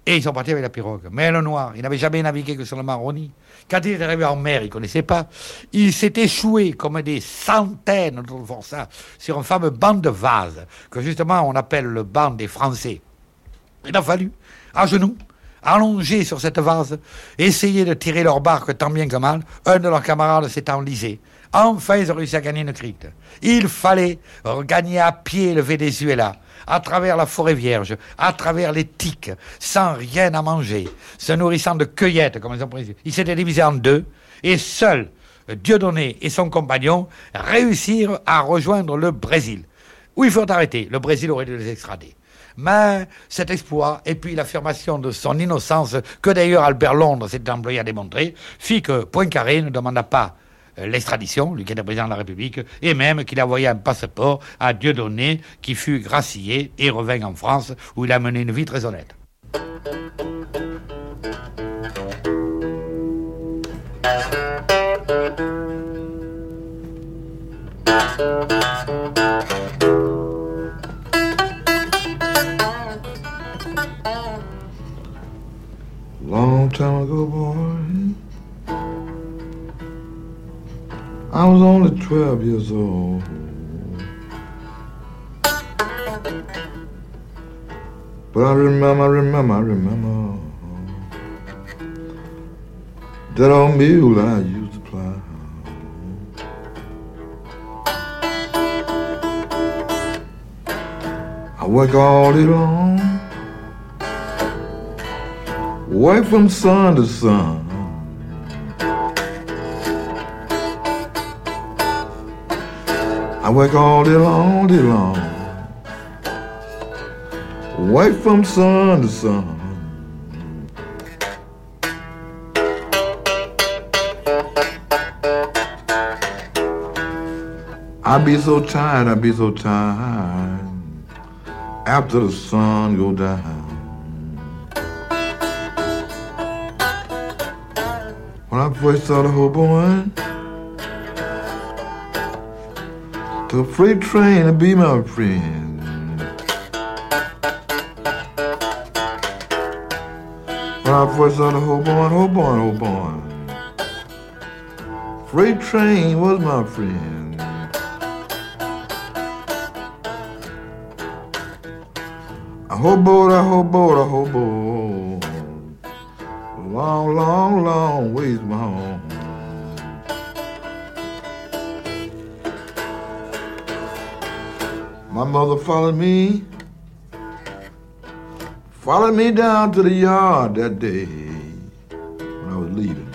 Et ils sont partis avec la pirogue. Mais le noir, il n'avait jamais navigué que sur le Maroni. Quand il est arrivé en mer, il ne connaissait pas. Il s'est échoué comme des centaines de forçats sur un fameux banc de vase, que justement on appelle le banc des Français. Il a fallu, à genoux, allongé sur cette vase, essayer de tirer leur barque tant bien que mal. Un de leurs camarades s'est enlisé. Enfin, ils ont réussi à gagner une crique. Il fallait gagner à pied le Venezuela à travers la forêt vierge, à travers les tiques, sans rien à manger, se nourrissant de cueillettes, comme ils ont prévu. Il s'était divisé en deux, et seul Dieudonné et son compagnon réussirent à rejoindre le Brésil, où il furent arrêtés. Le Brésil aurait dû les extrader. Mais cet exploit, et puis l'affirmation de son innocence, que d'ailleurs Albert Londres s'était employé à démontrer, fit que Poincaré ne demanda pas l'extradition, lui qui était président de la République, et même qu'il a envoyé un passeport à Dieudonné, qui fut gracié et revint en France, où il a mené une vie très honnête. Long time ago, boy. I was only 12 years old. But I remember, I remember, I remember that old mule I used to plow. I work all day long, work from sun to sun. Work all day long, all day long. Work from sun to sun. I be so tired, I be so tired after the sun go down. When I first saw the The freight train to be my friend. When I first saw the Hoborn, Hoborn, Hoborn. Freight train was my friend. A hobo, a hobo, a hobo. Long, long, long ways my home. Mother followed me, followed me down to the yard that day when I was leaving.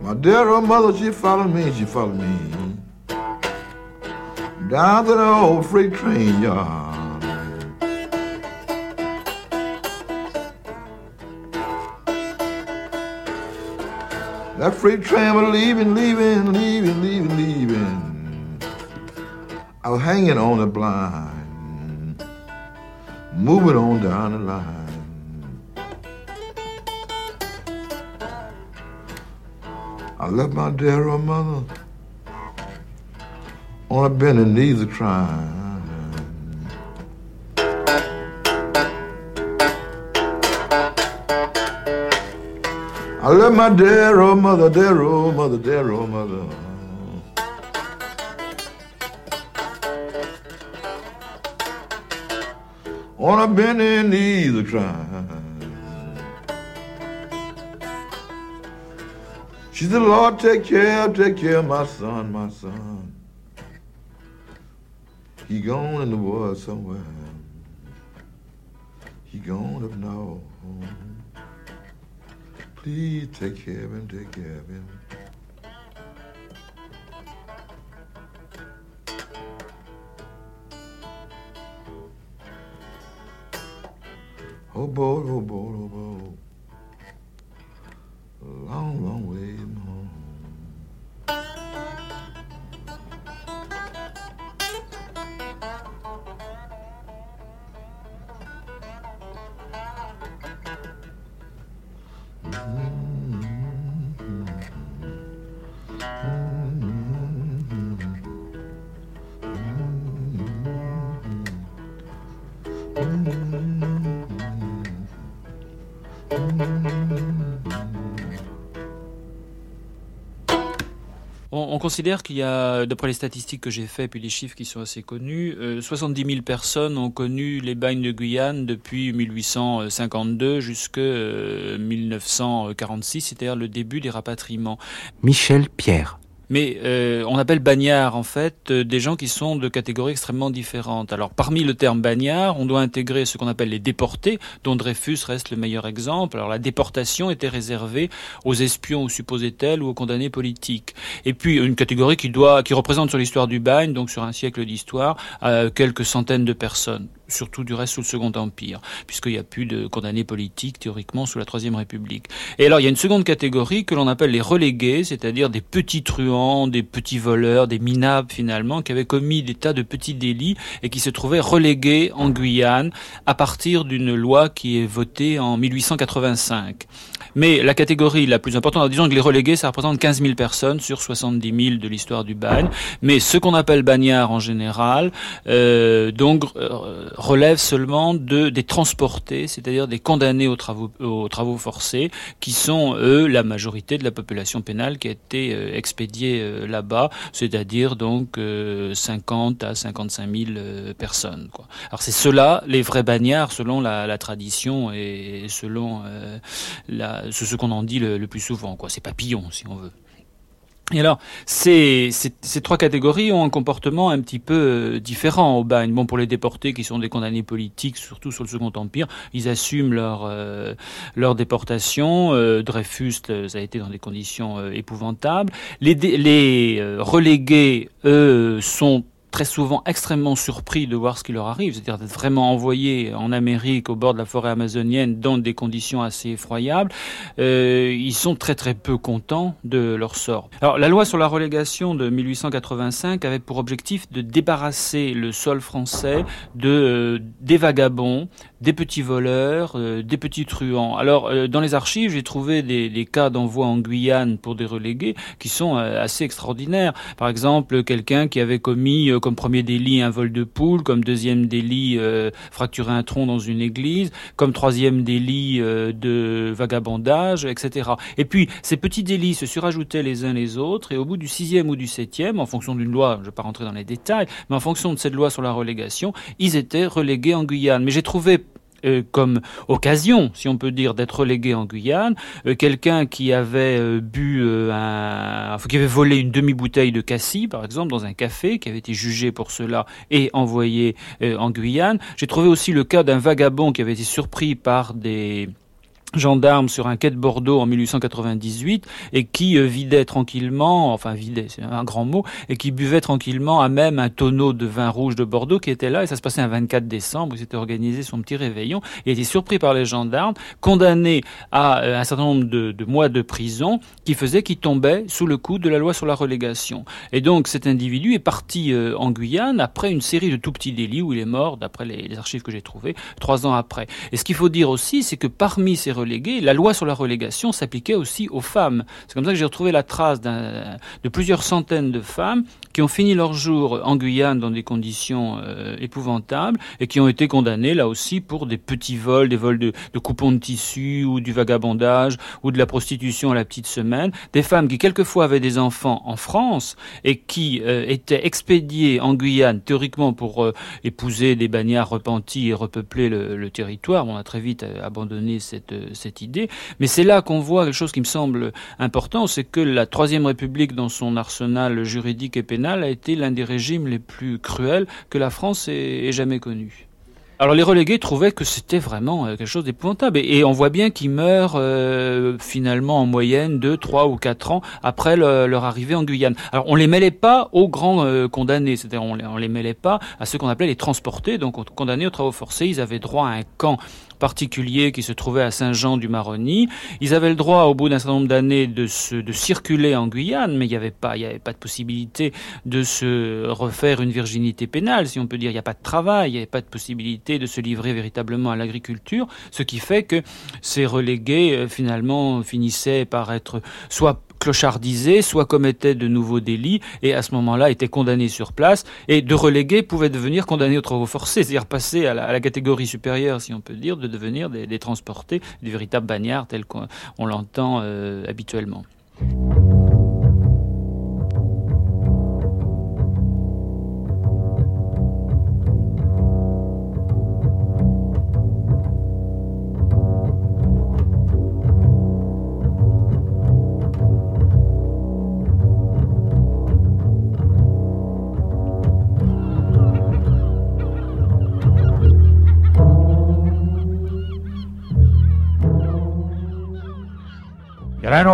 My dear old mother, she followed me, she followed me down to the old freight train yard. That freight train was leaving, leaving, leaving, leaving, leaving. I was hanging on the blind, moving on down the line. I left my dear old mother on a bending knees of crime. I love my dear old mother, dear old mother, dear old mother. On a bending knees of crime. She said, Lord, take care, take care of my son, my son. He gone in the woods somewhere. He gone up now. Please take care of him, take care of him. Oh boy, oh boy, oh boy. A long, long way On, on considère qu'il y a, d'après les statistiques que j'ai faites, puis les chiffres qui sont assez connus, euh, 70 000 personnes ont connu les bagnes de Guyane depuis 1852 jusqu'à 1946, c'est-à-dire le début des rapatriements. Michel Pierre. Mais euh, on appelle bagnards en fait euh, des gens qui sont de catégories extrêmement différentes. Alors parmi le terme bagnard, on doit intégrer ce qu'on appelle les déportés, dont Dreyfus reste le meilleur exemple. Alors la déportation était réservée aux espions ou supposés tels ou aux condamnés politiques. Et puis une catégorie qui doit, qui représente sur l'histoire du bagne, donc sur un siècle d'histoire, euh, quelques centaines de personnes surtout du reste sous le Second Empire, puisqu'il n'y a plus de condamnés politiques théoriquement sous la Troisième République. Et alors il y a une seconde catégorie que l'on appelle les relégués, c'est-à-dire des petits truands, des petits voleurs, des minables finalement, qui avaient commis des tas de petits délits et qui se trouvaient relégués en Guyane à partir d'une loi qui est votée en 1885. Mais la catégorie la plus importante, disons que les relégués, ça représente 15 000 personnes sur 70 000 de l'histoire du bagne. Mais ce qu'on appelle bagnards en général, euh, donc euh, relève seulement de des transportés, c'est-à-dire des condamnés aux travaux, aux travaux forcés, qui sont eux la majorité de la population pénale qui a été euh, expédiée euh, là-bas, c'est-à-dire donc euh, 50 à 55 000 euh, personnes. Quoi. Alors c'est ceux-là, les vrais bagnards, selon la, la tradition et selon euh, la, ce, qu'on en dit le, le plus souvent. C'est papillon, si on veut. Et alors, ces, ces, ces, trois catégories ont un comportement un petit peu euh, différent au bagne. Bon, pour les déportés qui sont des condamnés politiques, surtout sur le Second Empire, ils assument leur euh, leur déportation. Euh, Dreyfus, ça a été dans des conditions euh, épouvantables. Les, les relégués, eux, sont très souvent extrêmement surpris de voir ce qui leur arrive, c'est-à-dire d'être vraiment envoyés en Amérique au bord de la forêt amazonienne dans des conditions assez effroyables. Euh, ils sont très très peu contents de leur sort. Alors la loi sur la relégation de 1885 avait pour objectif de débarrasser le sol français de euh, des vagabonds, des petits voleurs, euh, des petits truands. Alors dans les archives, j'ai trouvé des, cas d'envoi en Guyane pour des relégués qui sont assez extraordinaires. Par exemple, quelqu'un qui avait commis comme premier délit un vol de poule, comme deuxième délit euh, fracturer un tronc dans une église, comme troisième délit euh, de vagabondage, etc. Et puis ces petits délits se surajoutaient les uns les autres, et au bout du sixième ou du septième, en fonction d'une loi, je ne vais pas rentrer dans les détails, mais en fonction de cette loi sur la relégation, ils étaient relégués en Guyane. Mais j'ai trouvé euh, comme occasion, si on peut dire, d'être relégué en Guyane, euh, quelqu'un qui avait euh, bu un, qui avait volé une demi-bouteille de cassis, par exemple, dans un café, qui avait été jugé pour cela et envoyé en Guyane. J'ai trouvé aussi le cas d'un vagabond qui avait été surpris par des gendarme sur un quai de Bordeaux en 1898 et qui euh, vidait tranquillement, enfin vidait, c'est un grand mot, et qui buvait tranquillement à même un tonneau de vin rouge de Bordeaux qui était là, et ça se passait un 24 décembre, il s'était organisé son petit réveillon, et était surpris par les gendarmes, condamné à euh, un certain nombre de, de, mois de prison, qui faisait qu'il tombait sous le coup de la loi sur la relégation. Et donc cet individu est parti euh, en Guyane après une série de tout petits délits où il est mort, d'après les, les archives que j'ai trouvées, trois ans après. Et ce qu'il faut dire aussi, c'est que parmi ces la loi sur la relégation s'appliquait aussi aux femmes. C'est comme ça que j'ai retrouvé la trace de plusieurs centaines de femmes qui ont fini leur jour en Guyane dans des conditions euh, épouvantables et qui ont été condamnées là aussi pour des petits vols, des vols de, de coupons de tissu ou du vagabondage ou de la prostitution à la petite semaine. Des femmes qui quelquefois avaient des enfants en France et qui euh, étaient expédiées en Guyane théoriquement pour euh, épouser des bagnards repentis et repeupler le, le territoire. On a très vite abandonné cette, cette idée. Mais c'est là qu'on voit quelque chose qui me semble important, c'est que la Troisième République dans son arsenal juridique et pénal a été l'un des régimes les plus cruels que la France ait, jamais connu. Alors les relégués trouvaient que c'était vraiment euh, quelque chose d'épouvantable et, on voit bien qu'ils meurent euh, finalement en moyenne 2, 3 ou 4 ans après leur arrivée en Guyane. Alors on les mêlait pas aux grands euh, condamnés, c'est-à-dire on, on les mêlait pas à ceux qu'on appelait les transportés, donc condamnés aux travaux forcés, ils avaient droit à un camp particulier qui se trouvait à Saint-Jean-du-Maroni. Ils avaient le droit, au bout d'un certain nombre d'années, de, de circuler en Guyane, mais il n'y avait pas, il avait pas de possibilité de se refaire une virginité pénale, si on peut dire. Il n'y a pas de travail, il n'y avait pas de possibilité de se livrer véritablement à l'agriculture, ce qui fait que ces relégués, euh, finalement, finissaient par être soit clochardisés, soit commettaient de nouveaux délits et à ce moment-là étaient condamnés sur place et de relégués pouvaient devenir condamnés aux travaux forcés, c'est-à-dire passer à la, catégorie supérieure, si on peut dire, de devenir des, transportés, des véritables bagnards tels qu'on l'entend euh, habituellement.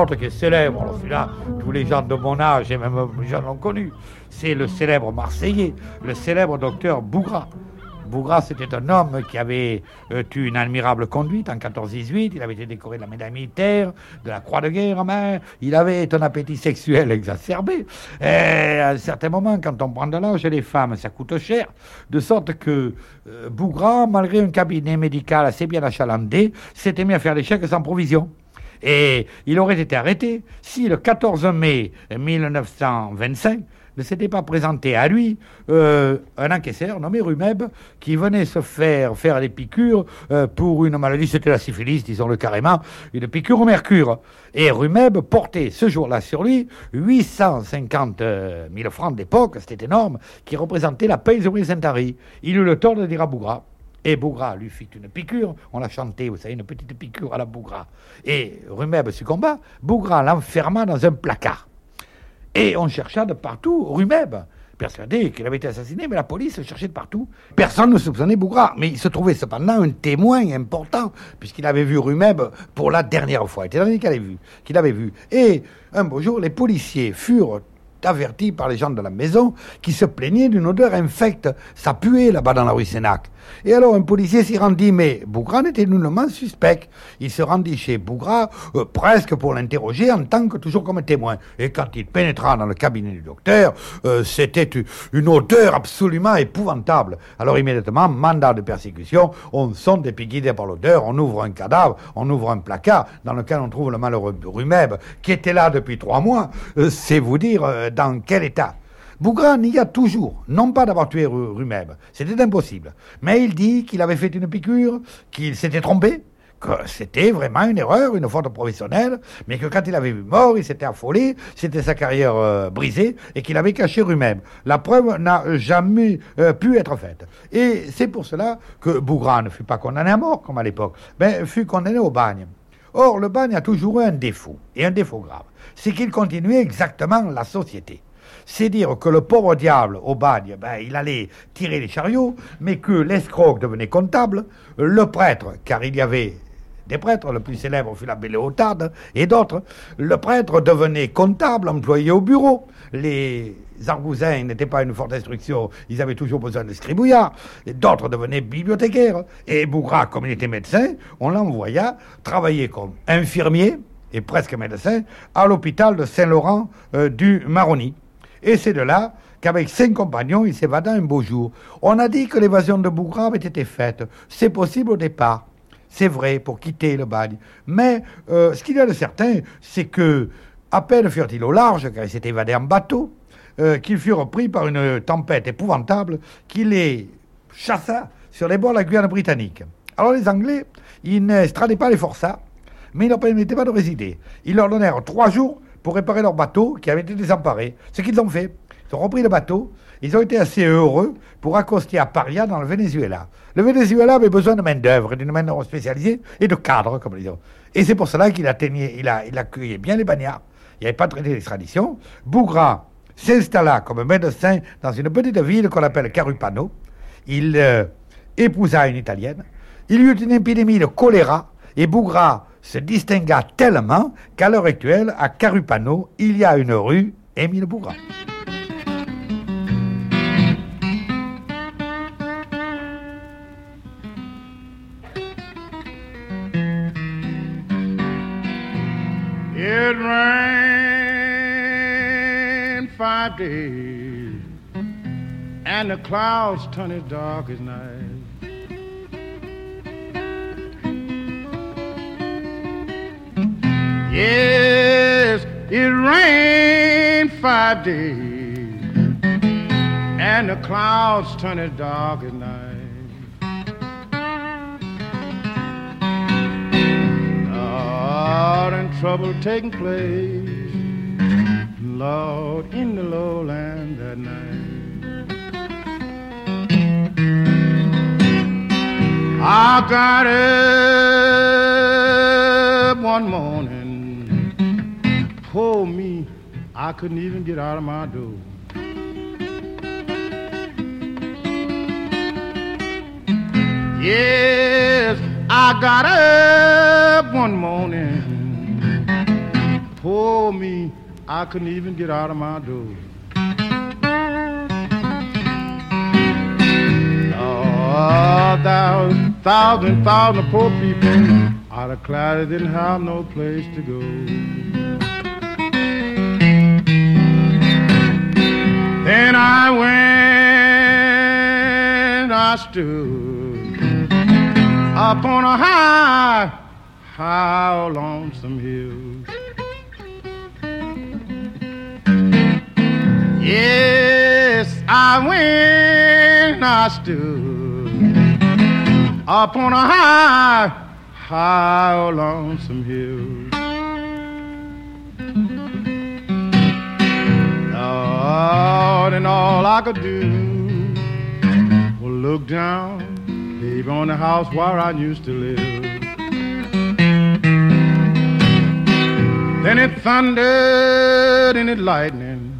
Qui est célèbre, alors celui-là, tous les gens de mon âge et même les gens l'ont connu. C'est le célèbre Marseillais, le célèbre docteur Bougra. Bougra, c'était un homme qui avait euh, eu une admirable conduite en 14-18. Il avait été décoré de la médaille militaire, de la croix de guerre mais Il avait un appétit sexuel exacerbé. Et à un certain moment, quand on prend de l'âge, les femmes, ça coûte cher. De sorte que euh, Bougra, malgré un cabinet médical assez bien achalandé, s'était mis à faire des chèques sans provision. Et il aurait été arrêté si le 14 mai 1925 ne s'était pas présenté à lui euh, un encaisseur nommé Rumeb qui venait se faire faire des piqûres euh, pour une maladie, c'était la syphilis, disons-le carrément, une piqûre au mercure. Et Rumeb portait ce jour-là sur lui 850 000 francs d'époque, c'était énorme, qui représentait la paix de Saint-Henri. Il eut le tort de dire à Bougra et Bougra lui fit une piqûre, on l'a chanté, vous savez, une petite piqûre à la Bougra. Et Rumeb succomba, Bougra l'enferma dans un placard. Et on chercha de partout Rumeb, persuadé qu'il avait été assassiné, mais la police cherchait de partout. Personne ne soupçonnait Bougra, mais il se trouvait cependant un témoin important, puisqu'il avait vu Rumeb pour la dernière fois, donné qu'il avait vu, qu'il avait vu. Et un beau jour, les policiers furent avertis par les gens de la maison qui se plaignaient d'une odeur infecte. Ça puait là-bas dans la rue Sénac. Et alors un policier s'y rendit, mais Bougra n'était nullement suspect. Il se rendit chez Bougra euh, presque pour l'interroger en tant que toujours comme témoin. Et quand il pénétra dans le cabinet du docteur, euh, c'était une odeur absolument épouvantable. Alors immédiatement, mandat de persécution, on sonde et par l'odeur, on ouvre un cadavre, on ouvre un placard dans lequel on trouve le malheureux Rumeb qui était là depuis trois mois. Euh, c'est vous dire dans quel état. Bougra y a toujours, non pas d'avoir tué Rumeb, c'était impossible, mais il dit qu'il avait fait une piqûre, qu'il s'était trompé, que c'était vraiment une erreur, une faute professionnelle, mais que quand il avait vu mort, il s'était affolé, c'était sa carrière euh, brisée, et qu'il avait caché Rumeb. La preuve n'a jamais euh, pu être faite. Et c'est pour cela que Bougra ne fut pas condamné à mort, comme à l'époque, mais fut condamné au bagne. Or, le bagne a toujours eu un défaut, et un défaut grave, c'est qu'il continuait exactement la société c'est dire que le pauvre diable au bagne, ben, il allait tirer les chariots, mais que l'escroc devenait comptable, le prêtre, car il y avait des prêtres, le plus célèbre fut l'abbé Léotard, et d'autres, le prêtre devenait comptable, employé au bureau. Les argousins n'étaient pas une forte instruction, ils avaient toujours besoin de scribouillards. D'autres devenaient bibliothécaires. Et Bougra, comme il était médecin, on l'envoya travailler comme infirmier et presque médecin à l'hôpital de Saint-Laurent euh, du Maroni. Et c'est de là qu'avec cinq compagnons, il s'évada un beau jour. On a dit que l'évasion de Bougra avait été faite. C'est possible au départ. c'est vrai, pour quitter le bagne. Mais euh, ce qu'il y a de certain, c'est que à peine furent-ils au large, car ils s'étaient évadés en bateau, euh, qu'ils furent pris par une tempête épouvantable qui les chassa sur les bords de la Guyane britannique. Alors les Anglais, ils n'estradaient pas les forçats, mais ils ne leur permettaient pas de résider. Ils leur donnèrent trois jours pour réparer leur bateau qui avait été désemparé. Ce qu'ils ont fait. Ils ont repris le bateau, ils ont été assez heureux pour accoster à Paria dans le Venezuela. Le Venezuela avait besoin de main-d'œuvre, d'une main-d'œuvre spécialisée et de cadres, comme disons. Et c'est pour cela qu'il il, a, il accueillait bien les bagnards. Il n'y avait pas traité d'extradition. Bougra s'installa comme médecin dans une petite ville qu'on appelle Carupano. Il euh, épousa une italienne. Il y eut une épidémie de choléra et Bougra se distingua tellement qu'à l'heure actuelle, à Carupano, il y a une rue Émile Bougra. It rained five days, and the clouds turned as dark as night. Yes, it rained five days, and the clouds turned as dark as night. Lord, and trouble taking place, Lord, in the lowland that night. I got up one morning, poor me, I couldn't even get out of my door. Yes, I got up one morning. Poor me, I couldn't even get out of my door. Oh, thousand, thousand, thousand poor people out of clouds didn't have no place to go. Then I went, I stood up on a high, high lonesome hill. Yes, I went, I stood up on a high, high lonesome hill. And all I could do was look down, baby, on the house where I used to live. Then it thundered and it lightning.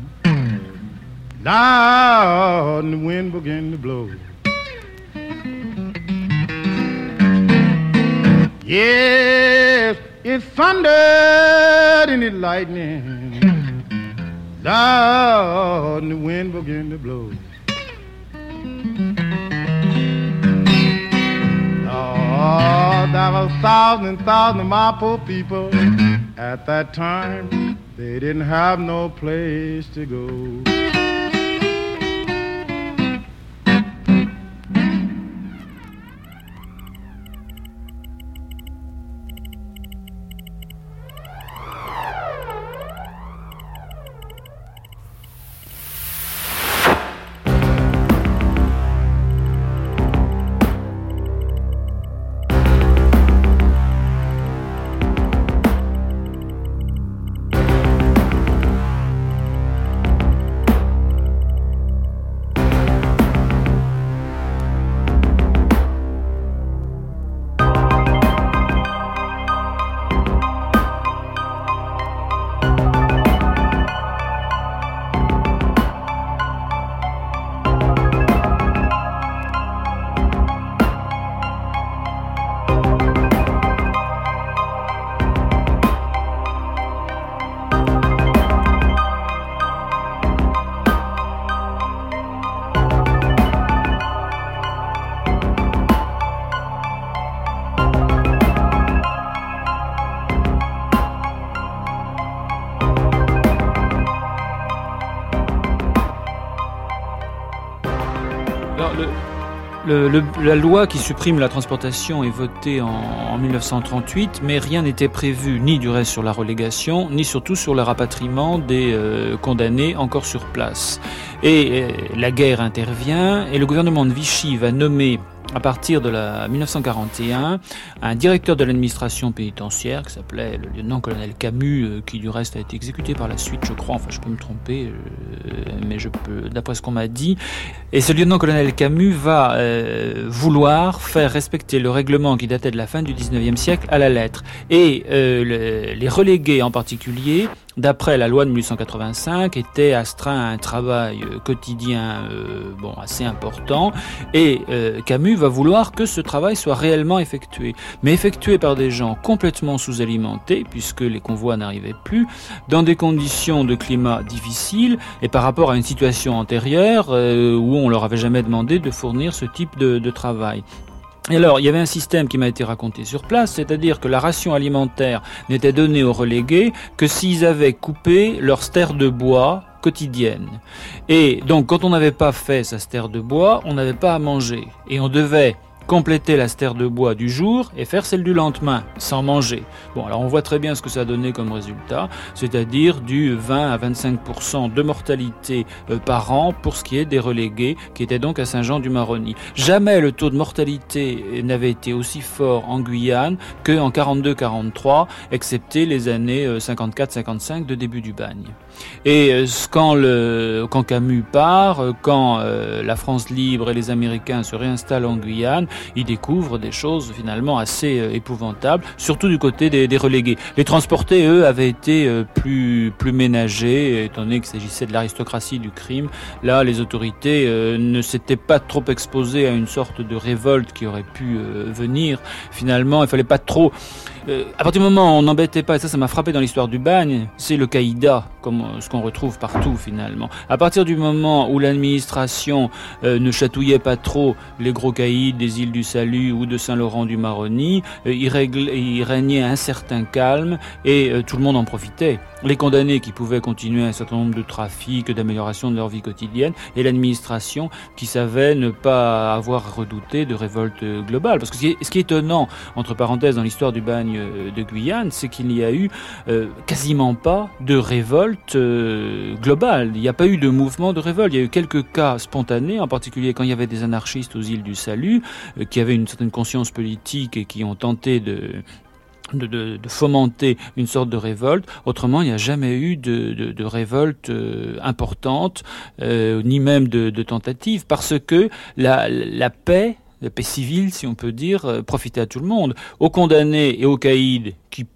Loud and the wind began to blow. Yes, it thundered and it lightning. And the wind began to blow. Oh, there were thousands and thousands of my poor people at that time. They didn't have no place to go. La loi qui supprime la transportation est votée en, 1938, mais rien n'était prévu ni du reste sur la relégation, ni surtout sur le rapatriement des euh, condamnés encore sur place. Et euh, la guerre intervient et le gouvernement de Vichy va nommer à partir de la 1941, un directeur de l'administration pénitentiaire qui s'appelait le lieutenant-colonel Camus, euh, qui du reste a été exécuté par la suite, je crois, enfin je peux me tromper, euh, mais je peux, d'après ce qu'on m'a dit. Et ce lieutenant-colonel Camus va euh, vouloir faire respecter le règlement qui datait de la fin du 19e siècle à la lettre. Et les relégués en particulier d'après la loi de 1885, était astreint à un travail euh, quotidien euh, bon, assez important, et euh, Camus va vouloir que ce travail soit réellement effectué, mais effectué par des gens complètement sous-alimentés, puisque les convois n'arrivaient plus, dans des conditions de climat difficiles, et par rapport à une situation antérieure où on leur avait jamais demandé de fournir ce type de travail. Et alors, il y avait un système qui m'a été raconté sur place, c'est-à-dire que la ration alimentaire n'était donnée aux relégués que s'ils avaient coupé leur stère de bois quotidienne. Et donc, quand on n'avait pas fait sa stère de bois, on n'avait pas à manger. Et on devait compléter la stère de bois du jour et faire celle du lendemain, sans manger. Bon, alors on voit très bien ce que ça a donné comme résultat, c'est-à-dire du 20 à 25% de mortalité euh, par an pour ce qui est des relégués, qui étaient donc à Saint-Jean-du-Maroni. Jamais le taux de mortalité n'avait été aussi fort en Guyane qu'en 42-43, excepté les années 54-55 euh, de début du bagne. Et euh, quand, Camus part, quand la France libre et les Américains se réinstallent en Guyane, ils découvrent des choses finalement assez euh, épouvantables, surtout du côté des, relégués. Les transportés, eux, avaient été euh, plus, ménagés, étant donné qu'il s'agissait de l'aristocratie du crime. Là, les autorités euh, ne s'étaient pas trop exposées à une sorte de révolte qui aurait pu venir. Finalement, il fallait pas trop euh, à partir du moment où on n'embêtait pas, et ça, ça m'a frappé dans l'histoire du bagne, c'est le caïda, comme euh, ce qu'on retrouve partout finalement. À partir du moment où l'administration euh, ne chatouillait pas trop les gros caïds des îles du Salut ou de Saint-Laurent-du-Maroni, il, il, régnait un certain calme et tout le monde en profitait les condamnés qui pouvaient continuer un certain nombre de trafics, d'amélioration de leur vie quotidienne, et l'administration qui savait ne pas avoir redouté de révolte globale. Parce que ce qui est, étonnant, entre parenthèses, dans l'histoire du bagne de Guyane, c'est qu'il n'y a eu euh, quasiment pas de révolte euh, globale. Il n'y a pas eu de mouvement de révolte. Il y a eu quelques cas spontanés, en particulier quand il y avait des anarchistes aux îles du Salut, euh, qui avaient une certaine conscience politique et qui ont tenté de, fomenter une sorte de révolte. Autrement, il n'y a jamais eu de, révolte euh, importante, euh, ni même de, tentative, parce que la, paix la paix civile, si on peut dire, profitait à tout le monde. Aux condamnés et aux caïds qui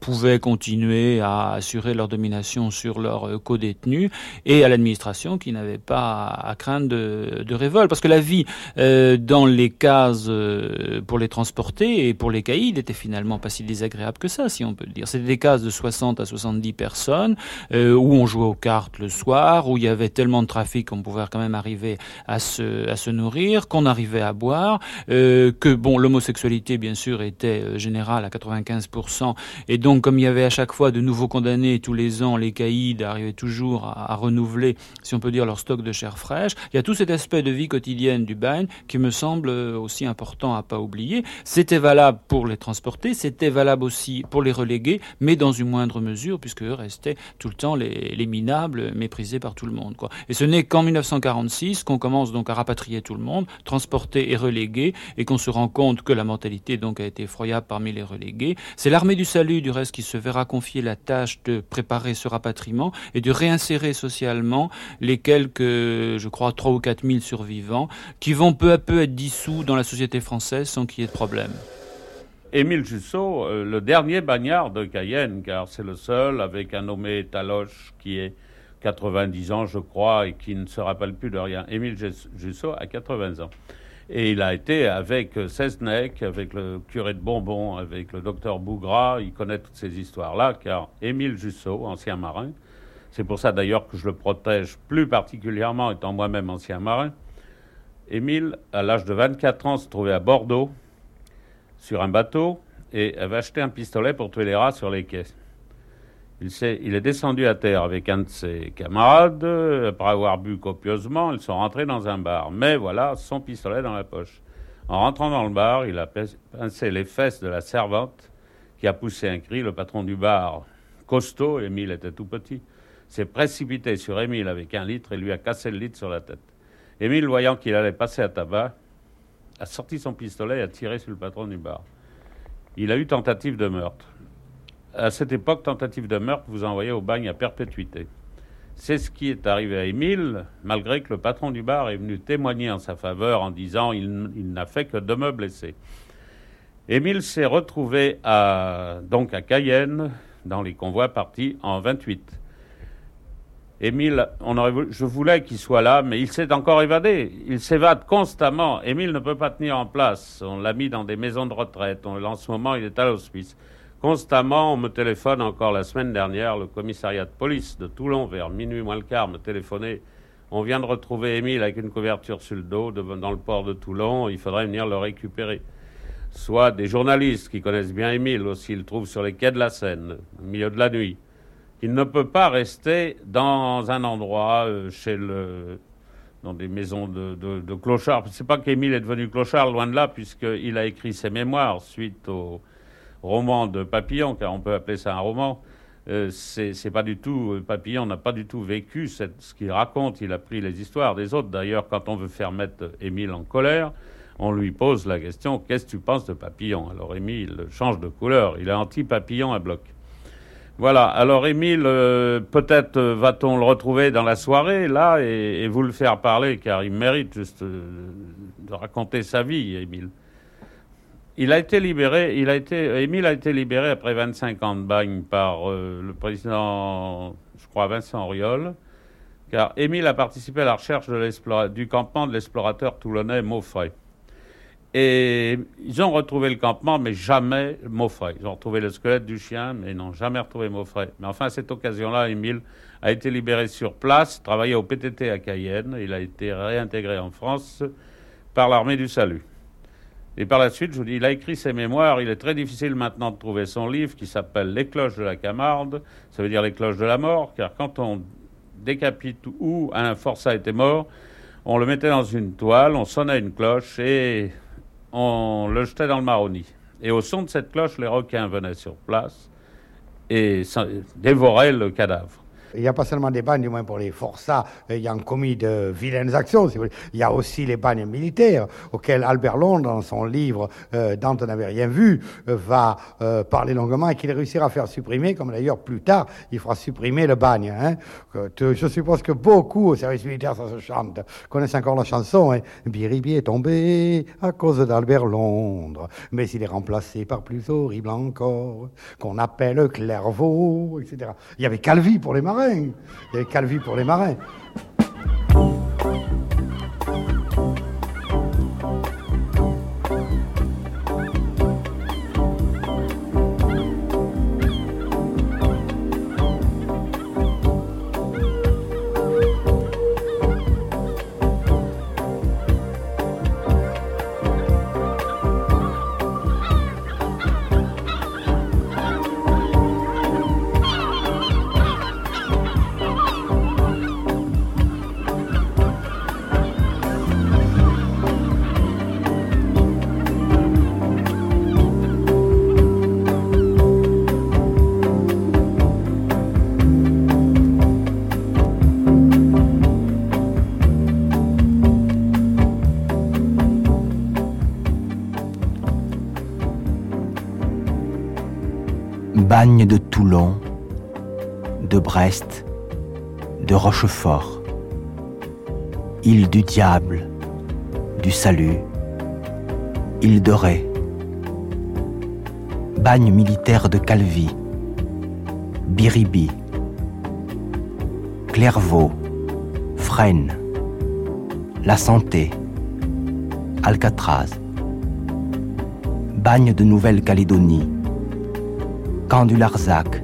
pouvaient continuer à assurer leur domination sur leurs euh, co-détenus et à l'administration qui n'avait pas à craindre de, de, révolte. Parce que la vie euh, dans les cases euh, pour les transporter et pour les caïds était finalement pas si désagréable que ça, si on peut le dire. C'était des cases de 60 à 70 personnes euh, où on jouait aux cartes le soir, où il y avait tellement de trafic qu'on pouvait quand même arriver à se, à se nourrir, qu'on arrivait à boire, euh, que bon, l'homosexualité bien sûr était générale à 95% et donc donc, comme il y avait à chaque fois de nouveaux condamnés tous les ans, les caïds arrivaient toujours à, renouveler, si on peut dire, leur stock de chair fraîche. Il y a tout cet aspect de vie quotidienne du bagne qui me semble aussi important à pas oublier. C'était valable pour les transporter, c'était valable aussi pour les relégués, mais dans une moindre mesure, puisque eux restaient tout le temps les, les minables méprisés par tout le monde. Et ce n'est qu'en 1946 qu'on commence donc à rapatrier tout le monde, transporter et reléguer, et qu'on se rend compte que la mentalité donc a été effroyable parmi les relégués. C'est l'armée du salut du qui se verra confier la tâche de préparer ce rapatriement et de réinsérer socialement les quelques, je crois, 3 ou 4 000 survivants qui vont peu à peu être dissous dans la société française sans qu'il y ait de problème. Émile Jussot, euh, le dernier bagnard de Cayenne, car c'est le seul avec un nommé Taloche qui est 90 ans, je crois, et qui ne se rappelle plus de rien. Émile Jussot a 80 ans. Et il a été avec Sesnec, avec le curé de Bonbon, avec le docteur Bougra. Il connaît toutes ces histoires-là, car Émile Jussot, ancien marin, c'est pour ça d'ailleurs que je le protège plus particulièrement, étant moi-même ancien marin. Émile, à l'âge de 24 ans, se trouvait à Bordeaux, sur un bateau, et avait acheté un pistolet pour tuer les rats sur les quais. Il, est descendu à terre avec un de ses camarades. Après avoir bu copieusement, ils sont rentrés dans un bar. Mais voilà, son pistolet dans la poche. En rentrant dans le bar, il a pincé les fesses de la servante qui a poussé un cri. Le patron du bar, costaud, Émile était tout petit, s'est précipité sur Émile avec un litre et lui a cassé le litre sur la tête. Émile, voyant qu'il allait passer à tabac, a sorti son pistolet et a tiré sur le patron du bar. Il a eu tentative de meurtre. À cette époque, tentative de meurtre vous envoyez au bagne à perpétuité. C'est ce qui est arrivé à Émile, malgré que le patron du bar est venu témoigner en sa faveur en disant il, il n'a fait que de me blesser. Émile s'est retrouvé à, donc à Cayenne, dans les convois partis en 28. Émile, on aurait je voulais qu'il soit là, mais il s'est encore évadé. Il s'évade constamment. Émile ne peut pas tenir en place. On l'a mis dans des maisons de retraite. en ce moment, il est à l'hospice. Constamment, on me téléphone encore la semaine dernière. Le commissariat de police de Toulon, vers minuit moins le quart, me téléphonait. On vient de retrouver Émile avec une couverture sur le dos dans le port de Toulon. Il faudrait venir le récupérer. Soit des journalistes qui connaissent bien Émile aussi, le trouvent sur les quais de la Seine, au milieu de la nuit. Il ne peut pas rester dans un endroit euh, chez le dans des maisons de, de, de clochards. C'est pas qu'Émile est devenu clochard, loin de là, puisqu'il a écrit ses mémoires suite au roman de Papillon, car on peut appeler ça un roman. Euh, c'est pas du tout euh, Papillon n'a pas du tout vécu ce qu'il raconte. Il a pris les histoires des autres. D'ailleurs, quand on veut faire mettre Émile en colère, on lui pose la question qu'est-ce que tu penses de Papillon? Alors Émile change de couleur. Il est anti-Papillon à bloc. Voilà. Alors, Émile, euh, peut-être va-t-on le retrouver dans la soirée, là, et, vous le faire parler, car il mérite juste de raconter sa vie, Émile. Il a été libéré, il a été, Émile a été libéré après 25 ans de bagne par le président, je crois, Vincent Auriol, car Émile a participé à la recherche du campement de l'explorateur toulonnais Maufray. Et ils ont retrouvé le campement, mais jamais Maufray. Ils ont retrouvé le squelette du chien, mais n'ont jamais retrouvé Maufray. Mais enfin, à cette occasion-là, Émile a été libéré sur place, travaillait au PTT à Cayenne. Il a été réintégré en France par l'armée du salut. Et par la suite, je vous dis, il a écrit ses mémoires. Il est très difficile maintenant de trouver son livre qui s'appelle Les cloches de la Camarde. Ça veut dire les cloches de la mort, car quand on décapite ou un forçat était mort, on le mettait dans une toile, on sonnait une cloche et on le jetait dans le Maroni. Et au son de cette cloche, les requins venaient sur place et dévoraient le cadavre. Il n'y a pas seulement des bagnes, du moins pour les forçats, ayant commis de vilaines actions. Il y a aussi les bagnes militaires, auxquels Albert Londres, dans son livre euh, Dante n'avait rien vu, euh, va euh, parler longuement et qu'il réussira à faire supprimer, comme d'ailleurs plus tard, il fera supprimer le bagne. Hein. Je suppose que beaucoup au service militaire, ça se chante, connaissent encore la chanson. Hein. Biribi est tombé à cause d'Albert Londres, mais il est remplacé par plus horrible encore, qu'on appelle Clairvaux, etc. Il y avait Calvi pour les marins. Il y Calvi pour les marins. Brest, de Rochefort, île du diable, du salut, île de Ré, bagne militaire de Calvi, Biribi, Clairvaux, Fresnes, La Santé, Alcatraz, bagne de Nouvelle-Calédonie, Camp du Larzac,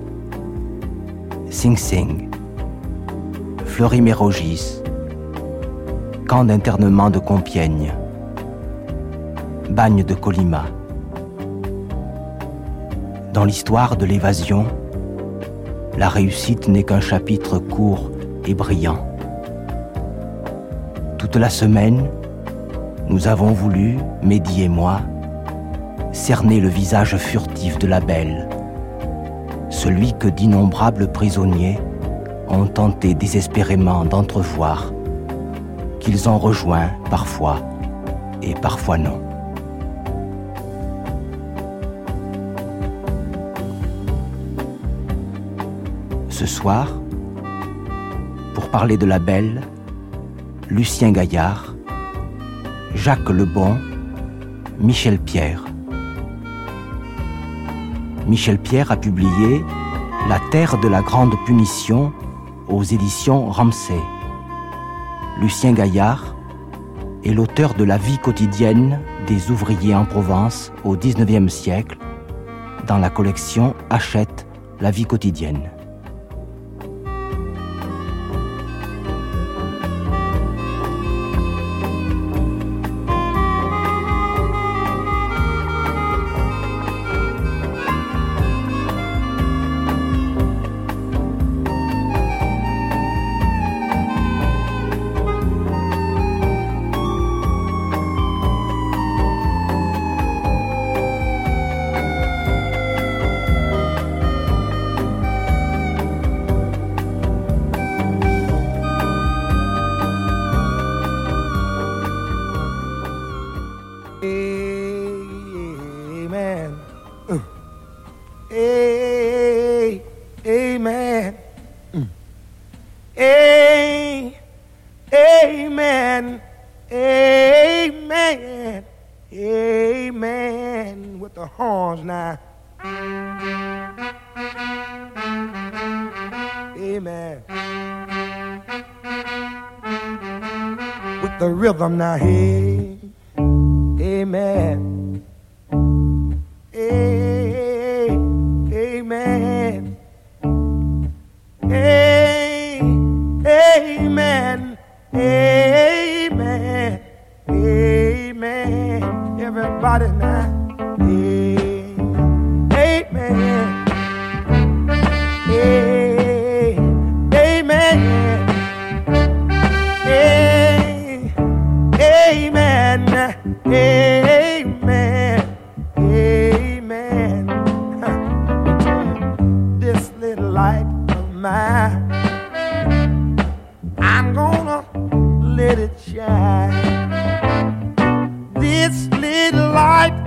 Sing Sing, Fleury-Mérogis, camp d'internement de Compiègne, bagne de Colima. Dans l'histoire de l'évasion, la réussite n'est qu'un chapitre court et brillant. Toute la semaine, nous avons voulu, Mehdi et moi, cerner le visage furtif de la belle celui que d'innombrables prisonniers ont tenté désespérément d'entrevoir, qu'ils ont rejoint parfois et parfois non. Ce soir, pour parler de la belle, Lucien Gaillard, Jacques Lebon, Michel Pierre, Michel Pierre a publié La Terre de la Grande Punition aux éditions Ramsay. Lucien Gaillard est l'auteur de La vie quotidienne des ouvriers en Provence au XIXe siècle dans la collection Hachette, la vie quotidienne.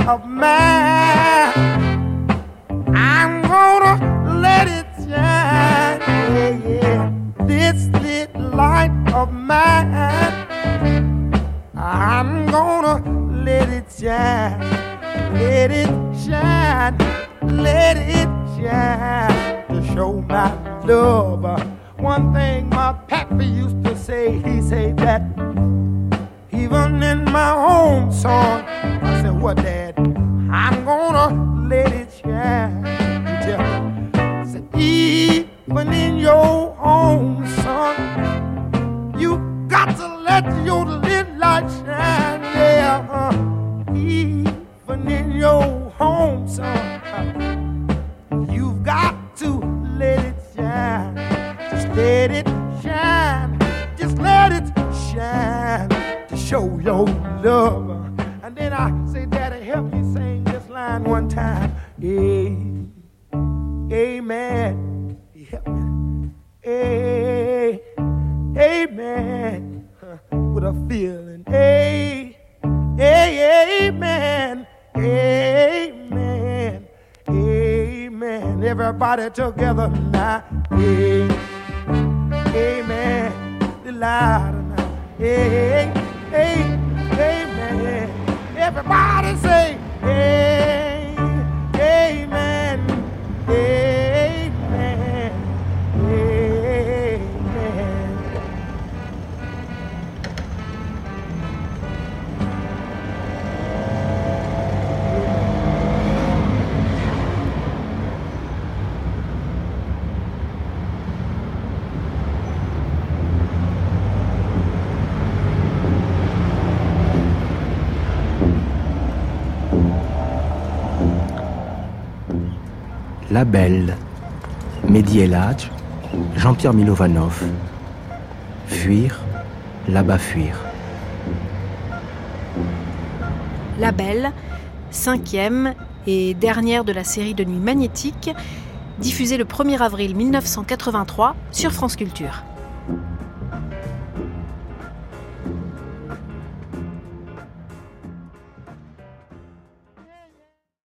of man. together. Labelle, Mehdi Eladj, Jean-Pierre Milovanov. Fuir, là-bas fuir. La belle, cinquième et dernière de la série de Nuit Magnétique, diffusée le 1er avril 1983 sur France Culture.